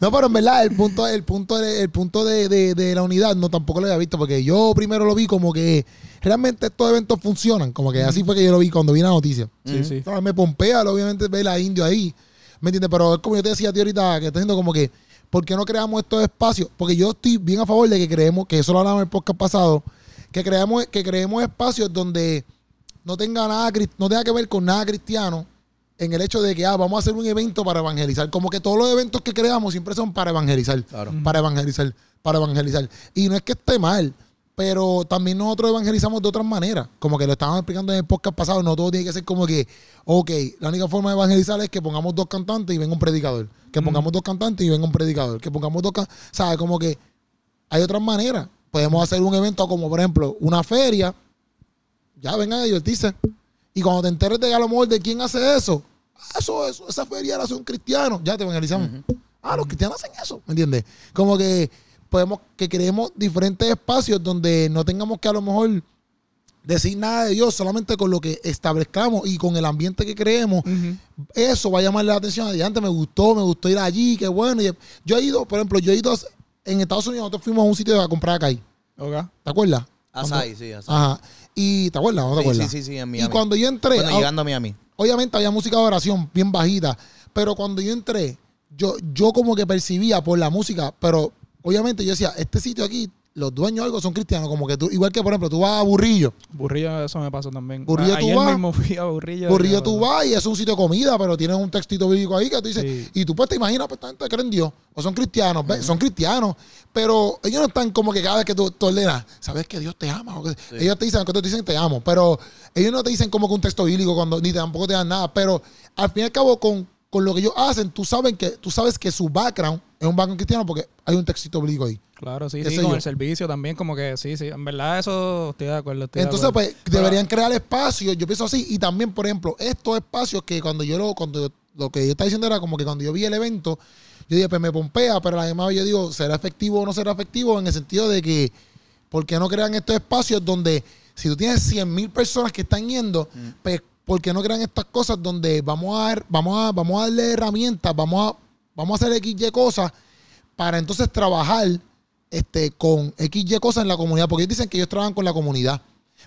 no, pero en verdad, el punto, el punto, de, el punto de, de- de la unidad no tampoco lo había visto, porque yo primero lo vi como que realmente estos eventos funcionan. Como que así fue que yo lo vi cuando vi la noticia. Sí, sí. No, me pompea, obviamente, ver a Indio ahí. ¿Me entiendes? Pero es como yo te decía a ti ahorita, que está diciendo como que, ¿por qué no creamos estos espacios? Porque yo estoy bien a favor de que creemos, que eso lo hablamos en el podcast pasado, que creamos, que creemos espacios donde no tenga nada, no tenga que ver con nada cristiano, en el hecho de que ah, vamos a hacer un evento para evangelizar. Como que todos los eventos que creamos siempre son para evangelizar. Claro. Para evangelizar, para evangelizar. Y no es que esté mal, pero también nosotros evangelizamos de otras maneras. Como que lo estábamos explicando en el podcast pasado, no todo tiene que ser como que, ok, la única forma de evangelizar es que pongamos dos cantantes y venga un predicador. Que pongamos dos cantantes y venga un predicador. Que pongamos dos cantantes. ¿Sabes? Como que hay otras maneras. Podemos hacer un evento como, por ejemplo, una feria. Ya vengan a divertirse. Y cuando te enteres de a lo mejor de quién hace eso, eso, eso esa feria la hace un cristiano. Ya te evangelizamos. Ah, los cristianos hacen eso. ¿Me entiendes? Como que podemos, que creemos diferentes espacios donde no tengamos que a lo mejor decir nada de Dios, solamente con lo que establezcamos y con el ambiente que creemos, eso va a llamar la atención. Adelante, me gustó, me gustó ir allí, qué bueno. Yo he ido, por ejemplo, yo he ido en Estados Unidos, nosotros fuimos a un sitio a comprar acá. Ok. ¿Te acuerdas? Asai, sí, Asai. Ajá. Y ¿te acuerdas? ¿No te Sí, acuerdas? sí, sí, sí, en y Miami. cuando yo entré, Bueno, ah, llegando a Miami. obviamente había música de oración bien bajita, pero cuando yo entré, yo, yo como que percibía por la música, pero obviamente yo decía, este sitio aquí, los dueños algo son cristianos, como que tú, igual que por ejemplo, tú vas a Burrillo, Burrillo, eso me pasó también. Burrillo tú Ayer vas- mismo fui a Burrillo. Burrillo tú vas y es un sitio de comida, pero tienes un textito bíblico ahí que tú dices, Sí. y tú pues te imaginas, pues esta gente cree en Dios, o son cristianos, son cristianos, pero ellos no están como que cada vez que tú, tú ordenas, sabes que Dios te ama, o que- ellos te dicen, que te dicen te amo, pero ellos no te dicen como que un texto bíblico cuando ni tampoco te dan nada, pero al fin y al cabo con, con lo que ellos hacen, tú sabes que tú sabes que su background es un background cristiano porque hay un textito bíblico ahí. Claro, sí, sí, con yo. el servicio también, como que sí, sí. En verdad, eso estoy de acuerdo. estoy de Entonces, acuerdo. pues, Pero- deberían crear espacios, yo pienso así, y también, por ejemplo, estos espacios que cuando yo lo, cuando yo- lo que yo estaba diciendo era como que cuando yo vi el evento, yo dije, pues me pompea, pero además yo digo, ¿será efectivo o no será efectivo? En el sentido de que, ¿por qué no crean estos espacios donde, si tú tienes 100 mil personas que están yendo, pues, ¿por qué no crean estas cosas donde vamos a, vamos a, vamos a darle herramientas, vamos a, vamos a hacer X, Y cosas para entonces trabajar este, con X, Y cosas en la comunidad? Porque ellos dicen que ellos trabajan con la comunidad.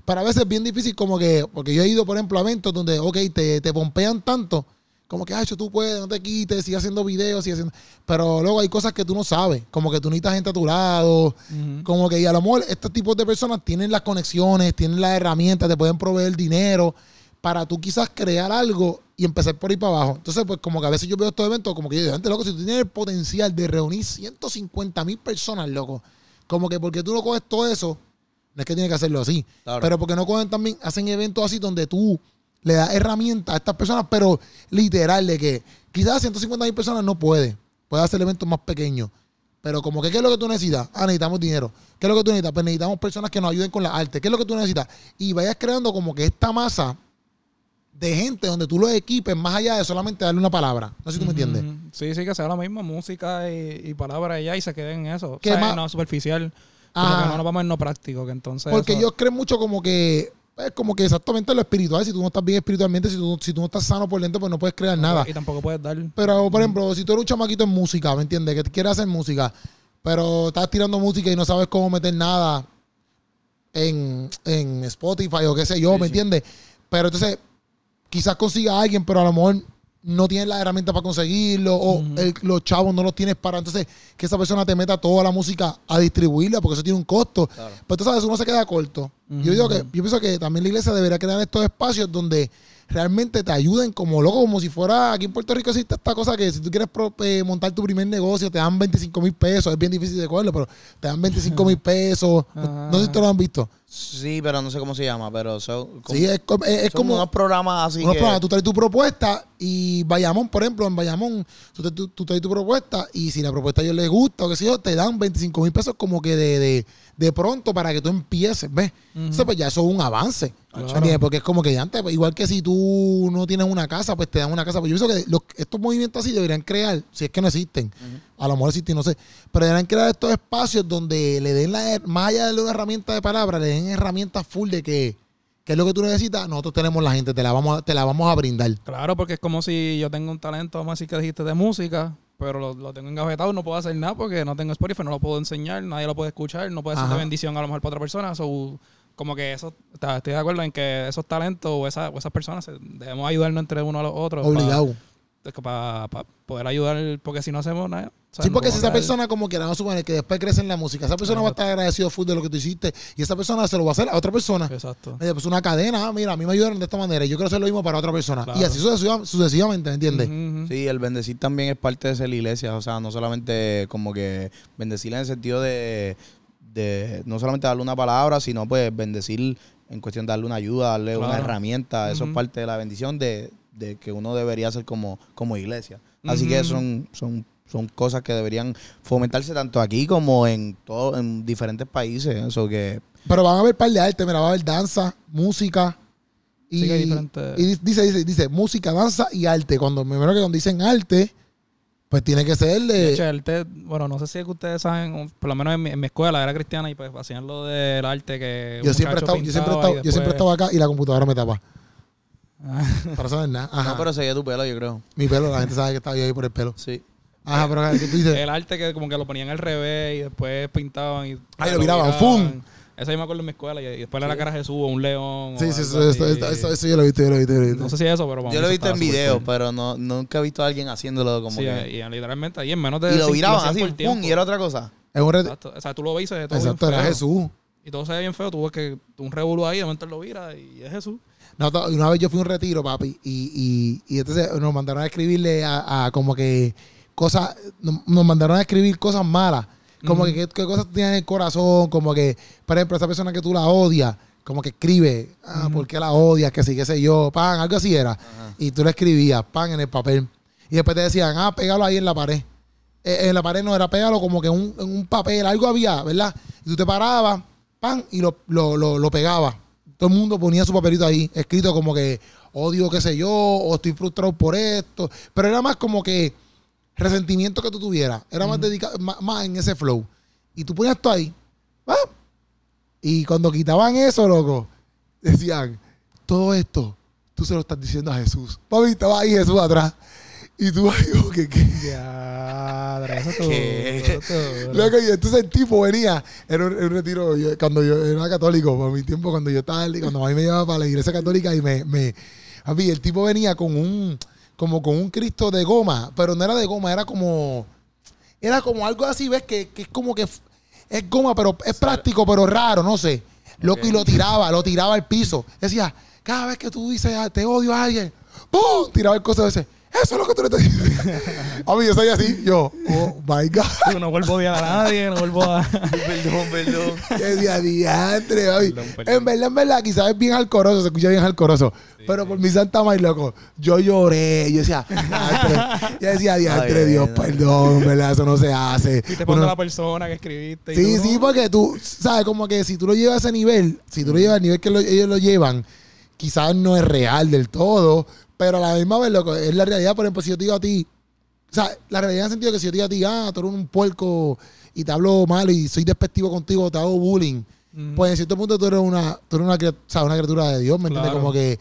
Pero a veces es bien difícil como que, porque yo he ido, por ejemplo, a eventos donde, ok, te, te pompean tanto, como que, ay, tú puedes, no te quites, sigue haciendo videos, sigue haciendo... Pero luego hay cosas que tú no sabes, como que tú necesitas gente a tu lado, como que y a lo mejor estos tipos de personas tienen las conexiones, tienen las herramientas, te pueden proveer dinero para tú quizás crear algo y empezar por ahí para abajo. Entonces, pues como que a veces yo veo estos eventos, como que yo digo, gente, loco, si tú tienes el potencial de reunir 150 mil personas, loco, como que porque tú no coges todo eso No es que tiene que hacerlo así. Claro. Pero porque no cogen también, hacen eventos así donde tú le das herramientas a estas personas, pero literal, de que quizás 150 mil personas no puede. Puede hacer eventos más pequeños. Pero como que, ¿qué es lo que tú necesitas? Ah, necesitamos dinero. ¿Qué es lo que tú necesitas? Pues necesitamos personas que nos ayuden con la arte. ¿Qué es lo que tú necesitas? Y vayas creando como que esta masa de gente donde tú lo equipes más allá de solamente darle una palabra. No sé si tú me entiendes. Sí, sí, que sea la misma música y, y palabras ya y se queden en eso. ¿Qué O sea, más? no superficial. Como Ah. que no nos vamos en no práctico, que entonces. Porque eso- ellos creen mucho como que es como que exactamente lo espiritual. Si tú no estás bien espiritualmente, si tú, si tú no estás sano por dentro, pues no puedes crear nada. Y tampoco puedes dar. Pero, por ejemplo, si tú eres un chamaquito en música, ¿me entiendes? Que quieres hacer música, pero estás tirando música y no sabes cómo meter nada en, en Spotify o qué sé yo, ¿me entiendes? Pero entonces, quizás consiga a alguien, pero a lo mejor no tienes las herramientas para conseguirlo o el- los chavos no los tienes para. Entonces, que esa persona te meta toda la música a distribuirla porque eso tiene un costo. Claro. Pues tú sabes, uno se queda corto. Yo digo que, yo pienso que también la iglesia debería crear estos espacios donde realmente te ayuden como loco, como si fuera aquí en Puerto Rico existe esta cosa que si tú quieres pro- eh, montar tu primer negocio te dan 25 mil pesos, es bien difícil de cogerlo, pero te dan 25 mil pesos. No, no sé si te lo han visto. Sí, pero no sé cómo se llama, pero son como, Sí, es, co- es- es son como unos programas así unos que... programas. Tú traes tu propuesta y Bayamón, por ejemplo, en Bayamón, tú, traes tu- tú traes tu propuesta y si la propuesta a ellos les gusta o qué sé yo, te dan 25 mil pesos como que de, de, de pronto para que tú empieces, ¿ves? Entonces, pues ya eso es un avance. Porque es como que ya antes, pues, igual que si tú no tienes una casa, pues te dan una casa. Pues yo pienso que los- estos movimientos así deberían crear, si es que no existen, a lo mejor existen, no sé, pero deberían crear estos espacios donde le den la, más allá de una herramienta de palabra, le den herramientas full de que, que es lo que tú necesitas, nosotros tenemos la gente, te la vamos a, te la vamos a brindar. Claro, porque es como si yo tengo un talento, vamos a decir que dijiste de música, pero lo, lo tengo engavetado, no puedo hacer nada porque no tengo Spotify, no lo puedo enseñar, nadie lo puede escuchar, no puede ser de bendición a lo mejor para otra persona. So, como que eso, estoy de acuerdo en que esos talentos o, esa- o esas personas debemos ayudarnos entre uno a los otros. Obligado. Para poder ayudar, porque si no hacemos nada. Sí, no porque si esa persona como quiera, vamos a suponer que después crece en la música, esa persona va a estar agradecido full de lo que tú hiciste y esa persona se lo va a hacer a otra persona. Exacto. Oye, Pues una cadena, ah, mira, a mí me ayudaron de esta manera y yo quiero hacer lo mismo para otra persona. Claro. Y así sucesiva- sucesivamente, ¿me entiendes? Ujú, ujú. Sí, el bendecir también es parte de ser la iglesia, o sea, no solamente como que bendecir en el sentido de, de no solamente darle una palabra, sino pues bendecir en cuestión de darle una ayuda, darle una herramienta, eso es parte de la bendición de, de que uno debería hacer como, como iglesia. Así que son, son, son cosas que deberían fomentarse tanto aquí como en todo, en diferentes países, eso que Pero van a haber par de arte, mira, va a haber danza, música. Y, Sí diferentes- y dice, dice, dice, música, danza y arte. Cuando que cuando dicen arte, pues tiene que ser De hecho, bueno, no sé si es que ustedes saben, por lo menos en mi, en mi escuela era cristiana y pues hacían lo del arte que. yo siempre he estado, yo siempre he estado, yo siempre he estado acá y la computadora me tapa. Para saber nada. Ajá. no, pero seguía tu pelo, yo creo. Mi pelo, la gente sabe que estaba yo ahí por el pelo. Sí. Ajá, pero ¿qué tú dices? el arte que como que lo ponían al revés y después pintaban y. Ahí lo viraban, ¡fum! Eso yo me acuerdo en mi escuela y, después le la cara a Jesús o un león. Sí, sí, eso, eso, eso, eso- eso yo lo he visto, yo lo he visto, yo lo he visto. No sé si es eso, pero Yo lo he visto en estaba súper video, cool. pero no, nunca he visto a alguien haciéndolo como Sí, que... y, literalmente ahí en menos de. Y lo viraban hacían así, pum, y era otra cosa. Es un ret- Exacto. O sea, tú lo ves y todo Exacto, era feo. Jesús. Y todo se ve bien feo. Tú ves que un revolú ahí, de momento lo vira y es Jesús. No, to- una vez yo fui a un retiro, papi, y, y, y entonces nos mandaron a escribirle a, a como que cosas, nos, mandaron a escribir cosas malas. Como que qué, cosas tienes en el corazón, como que, por ejemplo, esa persona que tú la odias, como que escribe, ah, Ujú. ¿por qué la odias? Que sí, qué sé yo, pan, algo así era. Y tú le escribías, pan, en el papel. Y después te decían, ah, pégalo ahí en la pared. Eh, en la pared no era pégalo como que en un, en un papel, algo había, ¿verdad? Y tú te parabas, pan, y lo, lo, lo, lo pegabas. Todo el mundo ponía su papelito ahí, escrito como que odio, qué sé yo, o estoy frustrado por esto. Pero era más como que resentimiento que tú tuvieras. Era más dedicado, más, más en ese flow. Y tú ponías esto ahí. ¡pam! Y cuando quitaban eso, loco, decían, todo esto, tú se lo estás diciendo a Jesús. Papi, estaba ahí Jesús atrás. Y tú ahí, que, ¿qué? Ya. ¿Qué? Loco, y entonces el tipo venía, era un, era un retiro, yo- cuando yo era católico, por mi tiempo, cuando yo estaba, cuando a mí me llevaba para la iglesia católica y me, me, a mí, el tipo venía con un, como con un Cristo de goma, pero no era de goma, era como, era como algo así, ves, que, que es como que es goma, pero es práctico, pero raro, no sé. Loco, y lo tiraba, lo tiraba al piso. Decía, cada vez que tú dices, "Ah, te odio a alguien, ¡pum! Tiraba el coso ese, Eso es lo que tú le estás diciendo. a mí yo soy así. Yo, oh my God. Yo no vuelvo a odiar a nadie, no vuelvo a... Perdón, perdón. Qué día diantre, papi. Perdón, perdón. En verdad, en verdad, quizás es bien alcoroso, se escucha bien alcoroso. pero por mi santa madre, loco, yo lloré. Yo decía, diantre. Yo decía, diantre, Dios, perdón, verdad, eso no se hace. Y te Uno- pongo la persona que escribiste. y Sí, tú, sí, no. porque tú, sabes, como que si tú lo llevas a ese nivel, si tú lo llevas al nivel que lo- ellos lo llevan, quizás no es real del todo, pero a la misma vez, loco, es la realidad. Por ejemplo, si yo te digo a ti, o sea, la realidad en el sentido que si yo te digo a ti, ah, tú eres un puerco y te hablo mal y soy despectivo contigo, te hago bullying, pues en cierto punto tú eres una, tú eres una, o sea, una criatura de Dios, ¿me entiendes? Como que eh,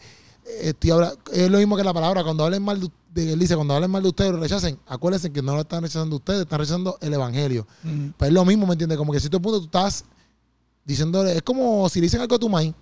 estoy habla- es lo mismo que la palabra, cuando hablen mal de, de- él dice, cuando hablen mal de ustedes, lo rechacen, acuérdense que no lo están rechazando ustedes, están rechazando el evangelio. Pues es lo mismo, ¿me entiendes? Como que a cierto punto tú estás diciéndole, es como si le dicen algo a tu maíz,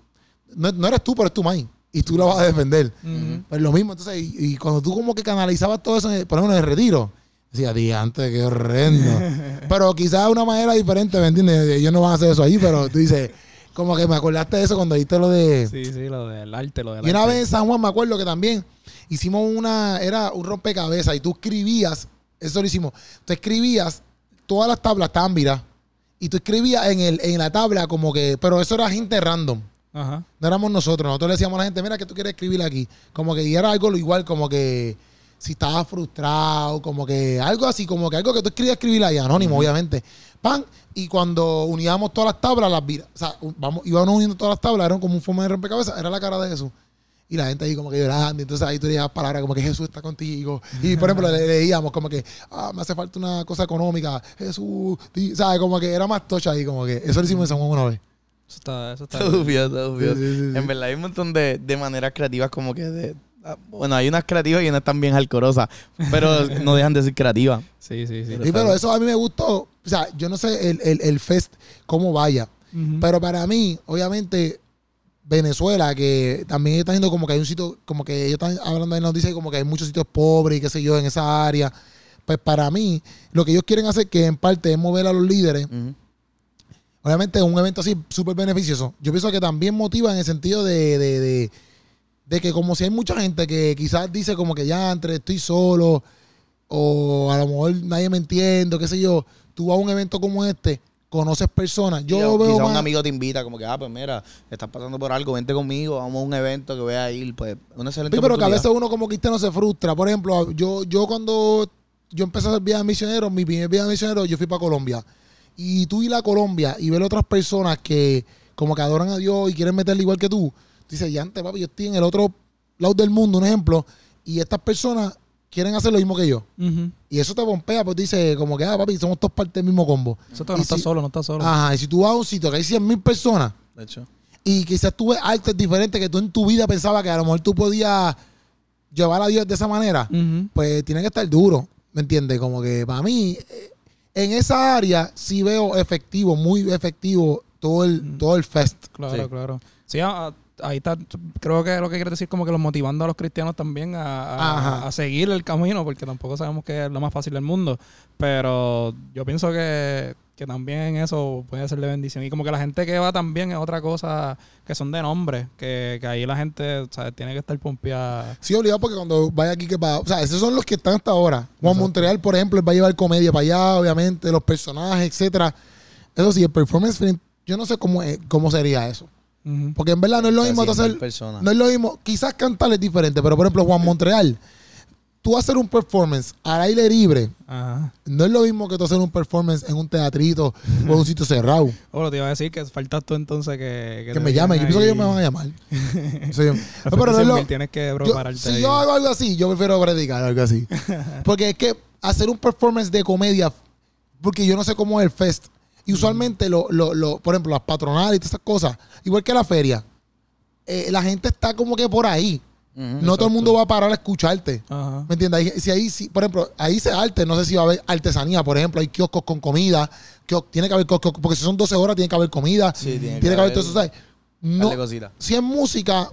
no, no eres tú, pero es tu maíz, y tú lo vas a defender. Ujú. Pues lo mismo, entonces, y, y cuando tú como que canalizabas todo eso, por ejemplo, en el retiro, decía, diante, qué horrendo. pero quizás de una manera diferente, ¿me entiendes? Ellos no van a hacer eso ahí, pero tú dices, como que me acordaste de eso cuando viste lo de... Sí, sí, lo del arte, lo del Y una arte. vez en San Juan me acuerdo que también hicimos una, era un rompecabezas y tú escribías, eso lo hicimos, tú escribías, todas las tablas estaban viradas y tú escribías en, el, en la tabla como que, pero eso era gente random. Ajá. No éramos nosotros, nosotros le decíamos a la gente, mira que tú quieres escribir aquí. Como que y era algo lo igual, como que si estabas frustrado, como que algo así, como que algo que tú querías escribir ahí, anónimo, obviamente. Pan, y cuando uníamos todas las tablas, las vira, o sea, vamos, íbamos uniendo todas las tablas, eran como un forma de rompecabezas, era la cara de Jesús. Y la gente ahí como que llorando, entonces ahí tú leías palabras como que Jesús está contigo. Y por ejemplo, le leíamos como que, ah, me hace falta una cosa económica, Jesús, ¿sabes? Como que era más tocha ahí, como que eso lo hicimos en San Juan una vez. Eso está, eso está. Está obvio, está obvio. Sí, sí, sí, sí. En verdad hay un montón de, de maneras creativas como que de... ah, Bueno, hay unas creativas y unas también alcorosas, pero no dejan de ser creativas. Sí, sí, sí. Sí, pero eso a mí me gustó. O sea, yo no sé el, el, el fest cómo vaya. Pero para mí, obviamente, Venezuela, que también está viendo como que hay un sitio, como que ellos están hablando en la noticia, como que hay muchos sitios pobres y qué sé yo en esa área. Pues para mí, lo que ellos quieren hacer, que en parte es mover a los líderes. Obviamente un evento así súper beneficioso. Yo pienso que también motiva en el sentido de, de, de- de que como si hay mucha gente que quizás dice como que ya entre estoy solo o a lo mejor nadie me entiende, qué sé yo, tú vas a un evento como este, conoces personas. Yo Quizá veo un más... amigo te invita como que, ah, pues mira, estás pasando por algo, vente conmigo, vamos a un evento que voy a ir, pues una excelente Sí, pero que a veces uno como cristiano se frustra. Por ejemplo, yo, yo cuando yo empecé a hacer viajes misioneros, mi primer viaje misionero, yo fui para Colombia. Y tú ir a Colombia y ver otras personas que como que adoran a Dios y quieren meterle igual que tú, tú dices, ya antes, papi, yo estoy en el otro lado del mundo, un ejemplo, y estas personas quieren hacer lo mismo que yo. Y eso te pompea, pues dice, como que, ah, papi, somos todos parte del mismo combo. Eso no estás si- solo, no estás solo. Ajá, y si tú vas a un sitio que hay 100 mil personas, De hecho. y quizás tú ves artes diferentes que tú en tu vida pensabas que a lo mejor tú podías llevar a Dios de esa manera, pues tiene que estar duro, ¿me entiendes? Como que para mí, eh, en esa área sí veo efectivo, muy efectivo todo el, todo el fest. Claro, Sí. claro. Sí, a- a- ahí está. Creo que lo que quiere decir como que los motivando a los cristianos también a, a- seguir el camino, porque tampoco sabemos que es lo más fácil del mundo. Pero yo pienso que, que también eso puede ser de bendición. Y como que la gente que va también es otra cosa que son de nombre, que, que ahí la gente tiene que estar pompeada. Sí, obligado porque cuando vaya aquí que va, o sea, esos son los que están hasta ahora. Juan Exacto. Montreal, por ejemplo, él va a llevar comedia para allá, obviamente, los personajes, etcétera. Eso sí, el performance yo no sé cómo, cómo sería eso. Porque en verdad no es lo mismo tú Casi 100.000 hacer personas. No es lo mismo. Quizás cantar es diferente, pero por ejemplo, Juan Montreal, tú hacer un performance al aire libre, Ajá. no es lo mismo que tú hacer un performance en un teatrito o en un sitio cerrado. Bueno, te iba a decir que faltas tú entonces que... Que me llamen. Yo pienso que ellos me van a llamar. Sí. Pero no es 100.000 lo- tienes que yo- prepararte. si ahí. yo hago algo así, yo prefiero predicar algo así. Porque es que hacer un performance de comedia, porque yo no sé cómo es el fest. Y usualmente, lo, lo, lo- por ejemplo, las patronales y todas esas cosas, igual que la feria, eh, la gente está como que por ahí. No todo el mundo va a parar a escucharte. Ajá. ¿Me entiendes? Ahí- Si ahí, si, por ejemplo, ahí se arte, no sé si va a haber artesanía, por ejemplo, hay kioscos con comida, kios- tiene que haber kioscos, porque si son 12 horas tiene que haber comida, Sí, tiene, tiene que haber todo eso, ¿sabes? No. Si es música,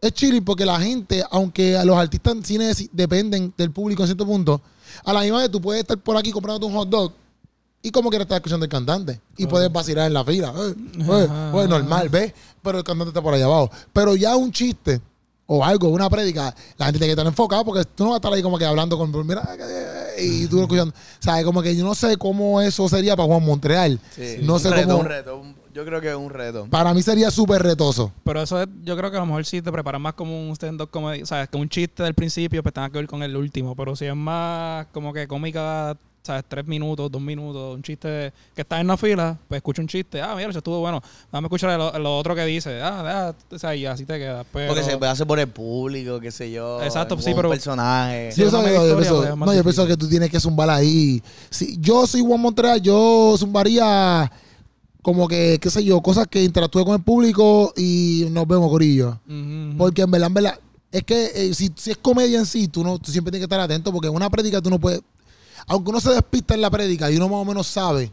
es chilling porque la gente, aunque a los artistas en cine dependen del público en cierto punto, a la misma vez tú puedes estar por aquí comprándote un hot dog y como quieras estar escuchando el cantante y Claro. puedes vacilar en la fila. Eh, eh, pues normal, ¿ves? Pero el cantante está por allá abajo. Pero ya un chiste o algo, una prédica, la gente tiene que estar enfocada porque tú no vas a estar ahí como que hablando con, mira, y tú lo escuchando. O sea, como que yo no sé cómo eso sería para Juan Montreal. Sí. No un sé reto, cómo- un reto. un- yo creo que es un reto. Para mí sería súper retoso. Pero eso es, yo creo que a lo mejor si te preparas más como un stand-up comedy, o sea, que un chiste del principio, pues tenga que ver con el último. Pero si es más como que cómica, ¿sabes? Tres minutos, dos minutos, un chiste que está en la fila, pues escucha un chiste. Ah, mira, eso estuvo bueno. Dame escuchar lo, lo otro que dice. Ah, ah, o sea, y así te queda. Pero, Porque se hace por el público, qué sé yo. Exacto, sí, un pero- personaje. Sí, yo, sé, media yo pienso- pues, no, yo pienso que tú tienes que zumbar ahí. Si yo soy Juan Montreal, yo zumbaría como que, qué sé yo, cosas que interactúe con el público y nos vemos, Corillo. Ujú. Porque en verdad, en verdad, es que eh, si, si es comedia en sí, tú, no, tú siempre tienes que estar atento porque en una prédica tú no puedes, aunque uno se despista en la prédica y uno más o menos sabe,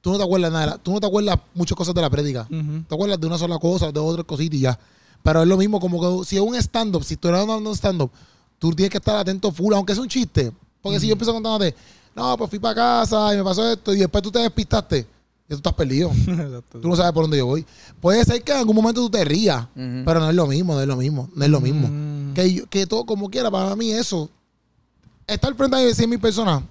tú no te acuerdas nada, tú no te acuerdas muchas cosas de la prédica. Ujú. Te acuerdas de una sola cosa, de otras cositas y ya. Pero es lo mismo como que si es un stand-up, si tú eres dando un stand-up, tú tienes que estar atento full, aunque es un chiste. Porque si yo empiezo contándote, no, pues fui para casa y me pasó esto y después tú te despistaste, ya tú estás perdido. Exacto. Tú no sabes por dónde yo voy. Puede ser que en algún momento tú te rías, pero no es lo mismo, no es lo mismo, no es lo mismo. Mm. Que, yo- que todo como quiera, para mí eso, estar frente a 100 mil personas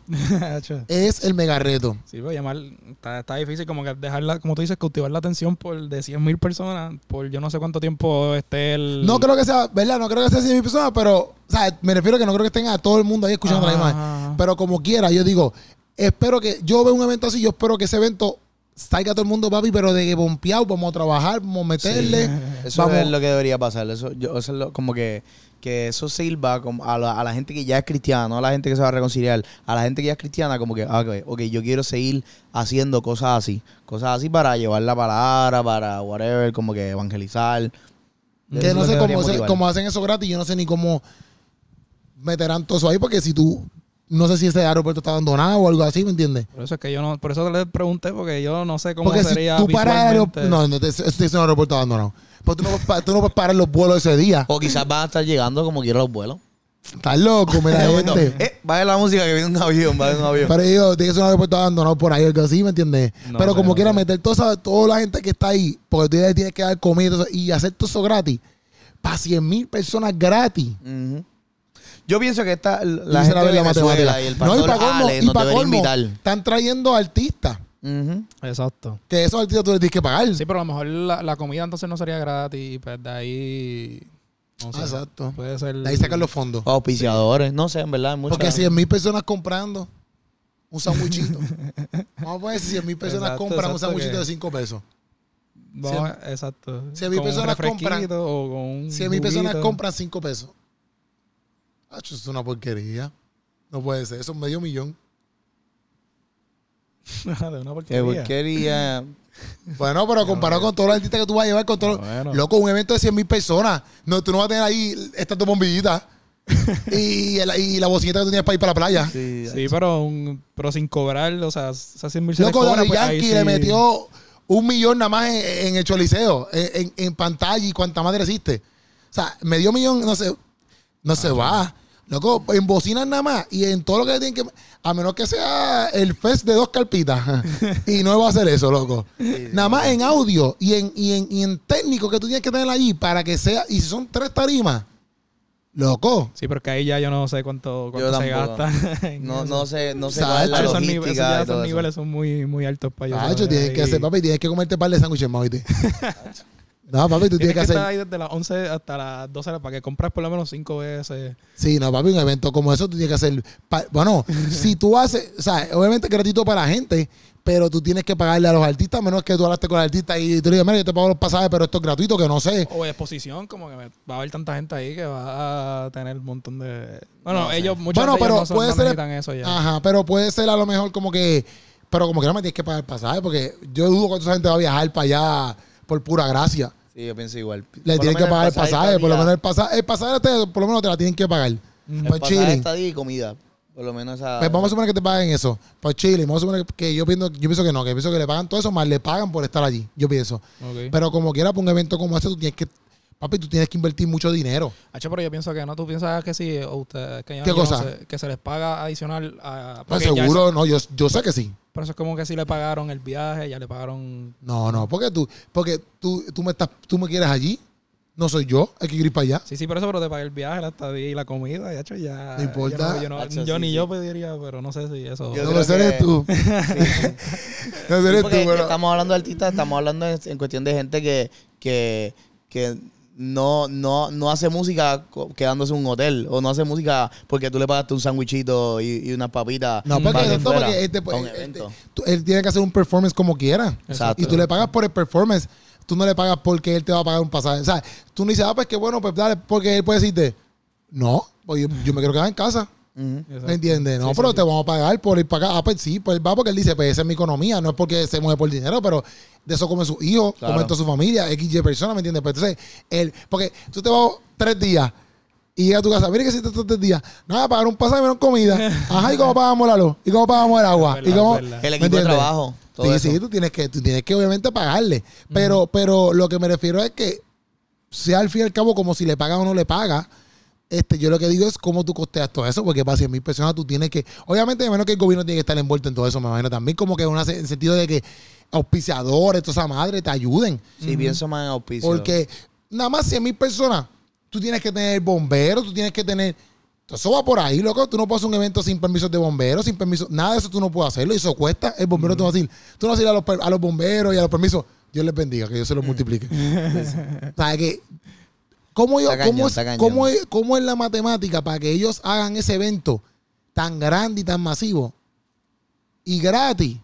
es el mega reto. Sí, pues llamar, está, está difícil como que dejarla, como tú dices, cautivar la atención por de 100 mil personas, por yo no sé cuánto tiempo esté el... No creo que sea, ¿verdad? No creo que sea 100 mil personas, pero, o sea, me refiero a que no creo que estén a todo el mundo ahí escuchando la imagen. ajá. Pero como quiera, yo digo, espero que, yo veo un evento así, yo espero que ese evento salga todo el mundo, papi, pero de que bompeado, vamos a trabajar, vamos a meterle. Eso vamos- es lo que debería pasar. Eso, yo, eso es lo- como que, que eso sirva como a, la, a la gente que ya es cristiana, no a la gente que se va a reconciliar. A la gente que ya es cristiana, como que, ah, ok, ok, yo quiero seguir haciendo cosas así. Cosas así para llevar la palabra, para whatever, como que evangelizar. Que no sé cómo, se- motivar. cómo hacen eso gratis, yo no sé ni cómo meterán todo eso ahí, porque si tú, no sé si ese aeropuerto está abandonado o algo así, ¿me entiendes? Por eso es que yo no, por eso le pregunté, porque yo no sé cómo Porque si sería tú visualmente. aeropuerto, no, no, te- eso es un aeropuerto abandonado. Pues tú no, puedes tú no puedes parar los vuelos ese día. O quizás van a estar llegando como quiera los vuelos. Estás loco, mira, gente. eh, va a ver la música que viene un avión, va a ver un avión. Pero yo, tiene que ser un aeropuerto abandonado por ahí, algo así, ¿me entiendes? No Pero como no quiera meter toda, toda la gente que está ahí, porque tú ya tienes que dar comida y hacer todo eso gratis, para 100 mil personas gratis. Yo pienso que esta, la gente la de Venezuela matemática. y el No, y pastor para colmo, Ale y nos pa' debería colmo, invitar. están trayendo artistas. Ujú. Exacto. Que esos artistas tú les tienes que pagar. Sí, pero a lo mejor la, la comida entonces no sería gratis, pues de ahí... No sé. Exacto. Puede ser... De ahí sacan los fondos. O auspiciadores, no sé, en verdad. muchas- Porque 100 mil personas comprando un sandwichito. Vamos a poner si 100 mil personas Exacto, compran un exacto, sandwichito que- de 5 pesos. Vamos exacto. Si mil Con un personas compran- o con un 100 mil personas compran 5 pesos. Ah, eso es una porquería. No puede ser. Eso es medio millón. de una porquería. porquería. Bueno, pero comparado con todos los artistas que tú vas a llevar, con todo, Bueno. loco, un evento de 100 mil personas, no, tú no vas a tener ahí estas dos bombillitas y, el- y la bocinita que tú tienes para ir para la playa. Sí, Sí, pero, un, pero sin cobrar, o sea, esas 100 mil se Loco, cobra, pues, Yankee sí. le metió un millón nada más en, en el Choliseo, en, en- en pantalla y cuanta madre existe. O sea, medio millón no se, no se va. Loco, en bocinas nada más y en todo lo que tienen que. A menos que sea el fest de dos carpitas. y no va a ser eso, loco. nada más en audio y en, y, en, y en técnico que tú tienes que tener allí para que sea. Y si son tres tarimas, loco. Sí, pero que ahí ya yo no sé cuánto, cuánto Yo se gasta. No, no sé, no sé cuál es la Esos nive- esos logística ya esos eso. niveles son muy, muy altos para ellos. Tacho, tienes que hacer, papi, tienes que comerte un par de sándwiches más. No, papi, tú tienes Tienes que hacer. estar ahí desde las 11 hasta las 12 para que compras por lo menos 5 veces. Sí, no, papi, un evento como eso tú tienes que hacer. pa- bueno, si tú haces, o sea, obviamente es gratuito para la gente, pero tú tienes que pagarle a los artistas, menos que tú hablaste con el artista y tú le digas, mira, yo te pago los pasajes, pero esto es gratuito, que no sé. O exposición, como que va a haber tanta gente ahí que va a tener un montón de... Bueno, No ellos, muchos Bueno, ellos pero no, puede ser- eso ya. Ajá, pero puede ser a lo mejor como que, pero como que no me tienes que pagar el pasaje, porque yo dudo cuánta gente va a viajar para allá por pura gracia. Sí, yo pienso igual. Le Por lo tienen que menos pagar el pasaje, por lo menos el pasaje, el pasaje te- por lo menos te la tienen que pagar. Pues pasaje, chilling. estadía y comida. Por lo menos esa... Pues vamos a suponer que te paguen eso. Pues Chile, vamos a suponer que yo pienso, yo pienso que no, que pienso que le pagan todo eso, más le pagan por estar allí. Yo pienso. Ok. Pero como quiera, para un evento como este, tú tienes que, papi, tú tienes que invertir mucho dinero. Hacho, pero yo pienso que no. ¿Tú piensas que sí? O usted, que yo- ¿Qué yo no cosa? sé, que se les paga adicional a... Pues seguro, eso- no, yo, yo sé que sí. pero eso es como que si le pagaron el viaje, ya le pagaron... No, no, porque tú, porque tú, tú me estás, tú me quieres allí. No soy yo, hay que ir para allá. Sí, sí, por eso, pero te pagué el viaje, la estadía y la comida, ya, hecho, ya. No importa. Yo, no- yo no- Hacho, yo sí, ni sí. yo pediría, pero no sé si eso. Yo no, ese eres que- tú. No, ese eres tú, pero- estamos hablando de artistas, estamos hablando en, en cuestión de gente que, que, que no, no, no hace música quedándose en un hotel o no hace música porque tú le pagaste un sándwichito y, y unas papitas. No, para porque, que esto, fuera porque este, a un este, tú- él tiene que hacer un performance como quiera. Exacto. Y tú le pagas por el performance. Tú no le pagas porque él te va a pagar un pasaje. O sea, tú no dices, ah, pues qué bueno, pues dale, porque él puede decirte, no, pues yo, yo me quiero quedar en casa. ¿Me entiendes? No, Sí, pero sí, te sí. vamos a pagar por ir para acá. Ah, pues sí, pues va porque él dice, pues esa es mi economía. No es porque se mueve por dinero, pero de eso come su hijo, Claro. come toda su familia, XY personas, ¿me entiendes? Pues entonces, él, porque tú te vas tres días y llegas a tu casa, mire que hiciste estos tres días. Nada, pagar un pasaje menos comida. Ajá, ¿y cómo pagamos la luz? ¿Y cómo pagamos el agua? ¿Y cómo. El ¿me equipo de trabajo. Todo Sí, eso. sí, tú tienes que, tú tienes que obviamente pagarle. Pero, pero lo que me refiero es que sea al fin y al cabo como si le paga o no le paga. Este, yo lo que digo es cómo tú costeas todo eso, porque para 100 mil personas tú tienes que, obviamente, de menos que el gobierno tiene que estar envuelto en todo eso, me imagino también, como que en el sentido de que auspiciadores, toda esa madre, te ayuden. Sí, pienso más en auspicio. Porque nada más 100 mil personas, tú tienes que tener bomberos, tú tienes que tener. Eso va por ahí, loco. Tú no puedes hacer un evento sin permisos de bomberos, sin permiso. Nada de eso tú no puedes hacerlo. Y eso cuesta. El bombero te va a decir. Tú no vas a ir a los, a los bomberos y a los permisos. Dios les bendiga, que Dios se los multiplique. o sea, que. ¿Cómo, yo, Está cañón, cómo, es, cómo, es, cómo es la matemática para que ellos hagan ese evento tan grande y tan masivo y gratis?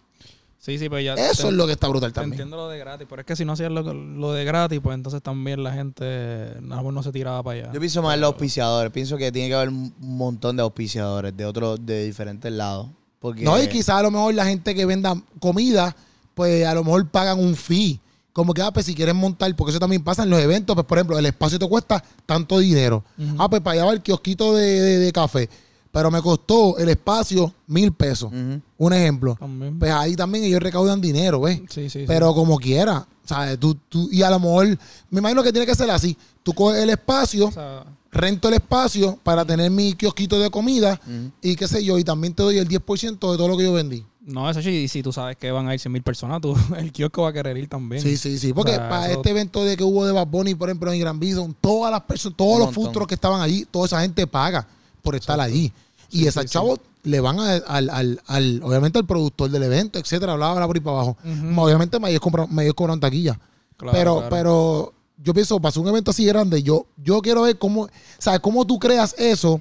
Sí, sí, pues ya. Eso te- es lo que está brutal también. entiendo lo de gratis, pero es que si no hacían lo, lo de gratis, pues entonces también la gente no, no se tiraba para allá. Yo pienso más en los auspiciadores. Pienso que tiene que haber un montón de auspiciadores de otros, de diferentes lados. Porque No, y quizás a lo mejor la gente que venda comida, pues a lo mejor pagan un fee. Como que, ah, pues si quieren montar, porque eso también pasa en los eventos, pues por ejemplo, el espacio te cuesta tanto dinero. Ah, pues para allá va el kiosquito de, de- de café. Pero me costó el espacio mil pesos. Un ejemplo. También. Pues ahí también ellos recaudan dinero, ¿ves? Sí, sí, sí. Pero como quiera. ¿sabes? Tú, tú, y a lo mejor, me imagino que tiene que ser así. Tú coges el espacio, O sea, rento el espacio para tener mi kiosquito de comida y qué sé yo, y también te doy el 10% de todo lo que yo vendí. No, eso sí, y si tú sabes que van a ir 100 mil personas, tú, el kiosco va a querer ir también. Sí, sí, sí. Porque O sea, para eso- este evento de que hubo de Bad Bunny, por ejemplo, en Gran Bison, todas las personas, todos Un los trucks que estaban allí, toda esa gente paga por estar allí. Y Sí, esos sí, sí. chavos le van a- al, al, al- obviamente al productor del evento, etcétera, bla, bla, por ahí para abajo. Ujú. Obviamente me cobran taquilla. Claro, pero, claro. pero yo pienso, para hacer un evento así grande, yo, yo quiero ver cómo, ¿sabes? Cómo tú creas eso.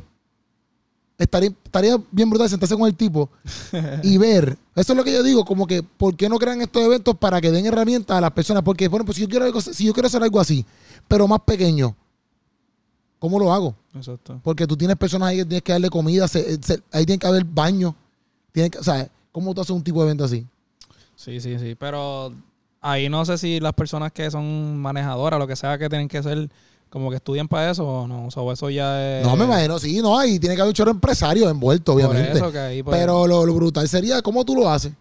Estaría, estaría bien brutal sentarse con el tipo y ver. Eso es lo que yo digo, como que, ¿por qué no crean estos eventos para que den herramientas a las personas? Porque, por ejemplo, si yo quiero, algo- si yo quiero hacer algo así, pero más pequeño, ¿cómo lo hago? Exacto. Porque tú tienes personas ahí que tienes que darle comida, se- se- ahí tiene que haber baño. Tiene que, o sea, ¿cómo tú haces un tipo de evento así? Sí, sí, sí. Pero ahí no sé si las personas que son manejadoras, lo que sea que tienen que ser, como que estudian para eso o no. O sea, eso ya es. No, me imagino, sí, no, ahí tiene que haber un chorro de empresarios envueltos, por obviamente. eso ahí, pues, Pero lo, lo brutal sería cómo tú lo haces.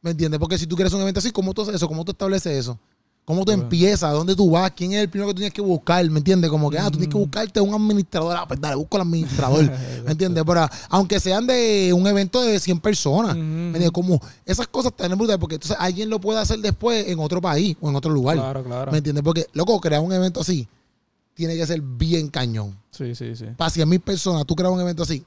¿Me entiendes? Porque si tú quieres un evento así, ¿cómo tú haces eso? ¿Cómo tú estableces eso? ¿Cómo tú empiezas? ¿Dónde tú vas? ¿Quién es el primero que tú tienes que buscar? ¿Me entiendes? Como que, ah, tú tienes que buscarte un administrador. Ah, pues dale, busco al administrador. ¿Me entiendes? Pero aunque sean de un evento de 100 personas. Ujú. ¿Me entiendes? Como esas cosas también brutales porque entonces alguien lo puede hacer después en otro país o en otro lugar. Claro, claro. ¿Me entiendes? Porque, loco, crear un evento así tiene que ser bien cañón. Sí, sí, sí. Para 100 mil personas, tú creas un evento así,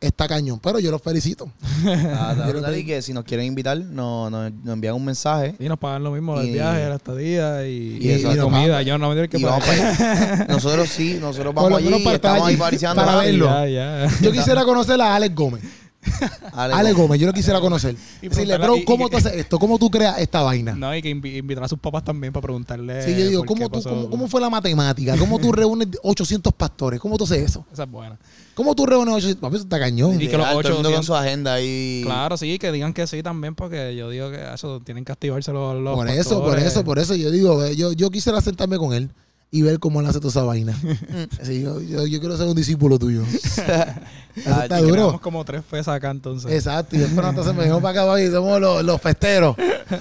está cañón. Pero yo los felicito. Ah, Yo y que si nos quieren invitar, nos, nos, nos envían un mensaje. Y nos pagan lo mismo, el viaje, la estadía y, y y eso, la comida. Yo no me tengo que pagar. Nosotros sí, nosotros vamos allí, estamos ahí para verlo. Ya, ya. Yo quisiera conocer a Alex Gómez. Ale, Gómez, yo lo quisiera conocer. Y Decirle, preguntarle- bro, y- y ¿cómo que- tú haces esto? ¿Cómo tú creas esta vaina? No, y que invi- invitar a sus papás también para preguntarle. Sí, yo digo, ¿cómo, tú, cómo, cómo fue la matemática? ¿Cómo tú reúnes 800 pastores? ¿Cómo tú haces eso? Esa es buena. ¿Cómo tú reúnes 800? Papi, eso está cañón. Y que los Literal, todo el mundo 800 con su agenda ahí. Claro, sí, que digan que sí también, porque yo digo que eso tienen que activarse los, los Por eso, por eso, por eso yo digo, eh, yo, yo quisiera sentarme con él y ver cómo él hace toda esa vaina. Mm. Sí, yo, yo, yo quiero ser un discípulo tuyo. Ah, está chico, duro. Tenemos como tres fesas acá entonces. Exacto, y después nosotros me venimos para acá somos los, los festeros.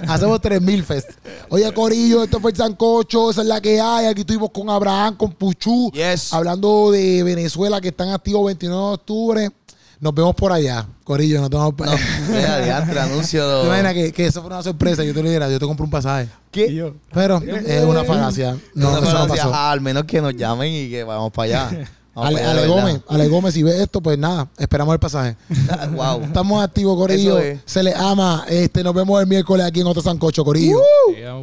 Hacemos 3000 fest. Oye, Corillo, esto fue el Sancocho, esa es la que hay. Aquí estuvimos con Abraham, con Puchú, Yes. hablando de Venezuela que están activos 29 de octubre. Nos vemos por allá, Corillo. Nos tomamos No, mira, diantre, anuncio. ¿Te imaginas que, que eso fue una sorpresa? Yo te lo diera, yo te compro un pasaje. ¿Qué? Pero es una falacia. No, No, eso no pasó. ah, al menos que nos llamen y que vamos para allá. Vamos Ale, para allá, Ale de Gómez, Ale Gómez, si ves esto, pues nada, esperamos el pasaje. wow. Estamos activos, Corillo. Es. Se les ama. Este, nos vemos el miércoles aquí en otro Sancocho, Corillo. Yeah.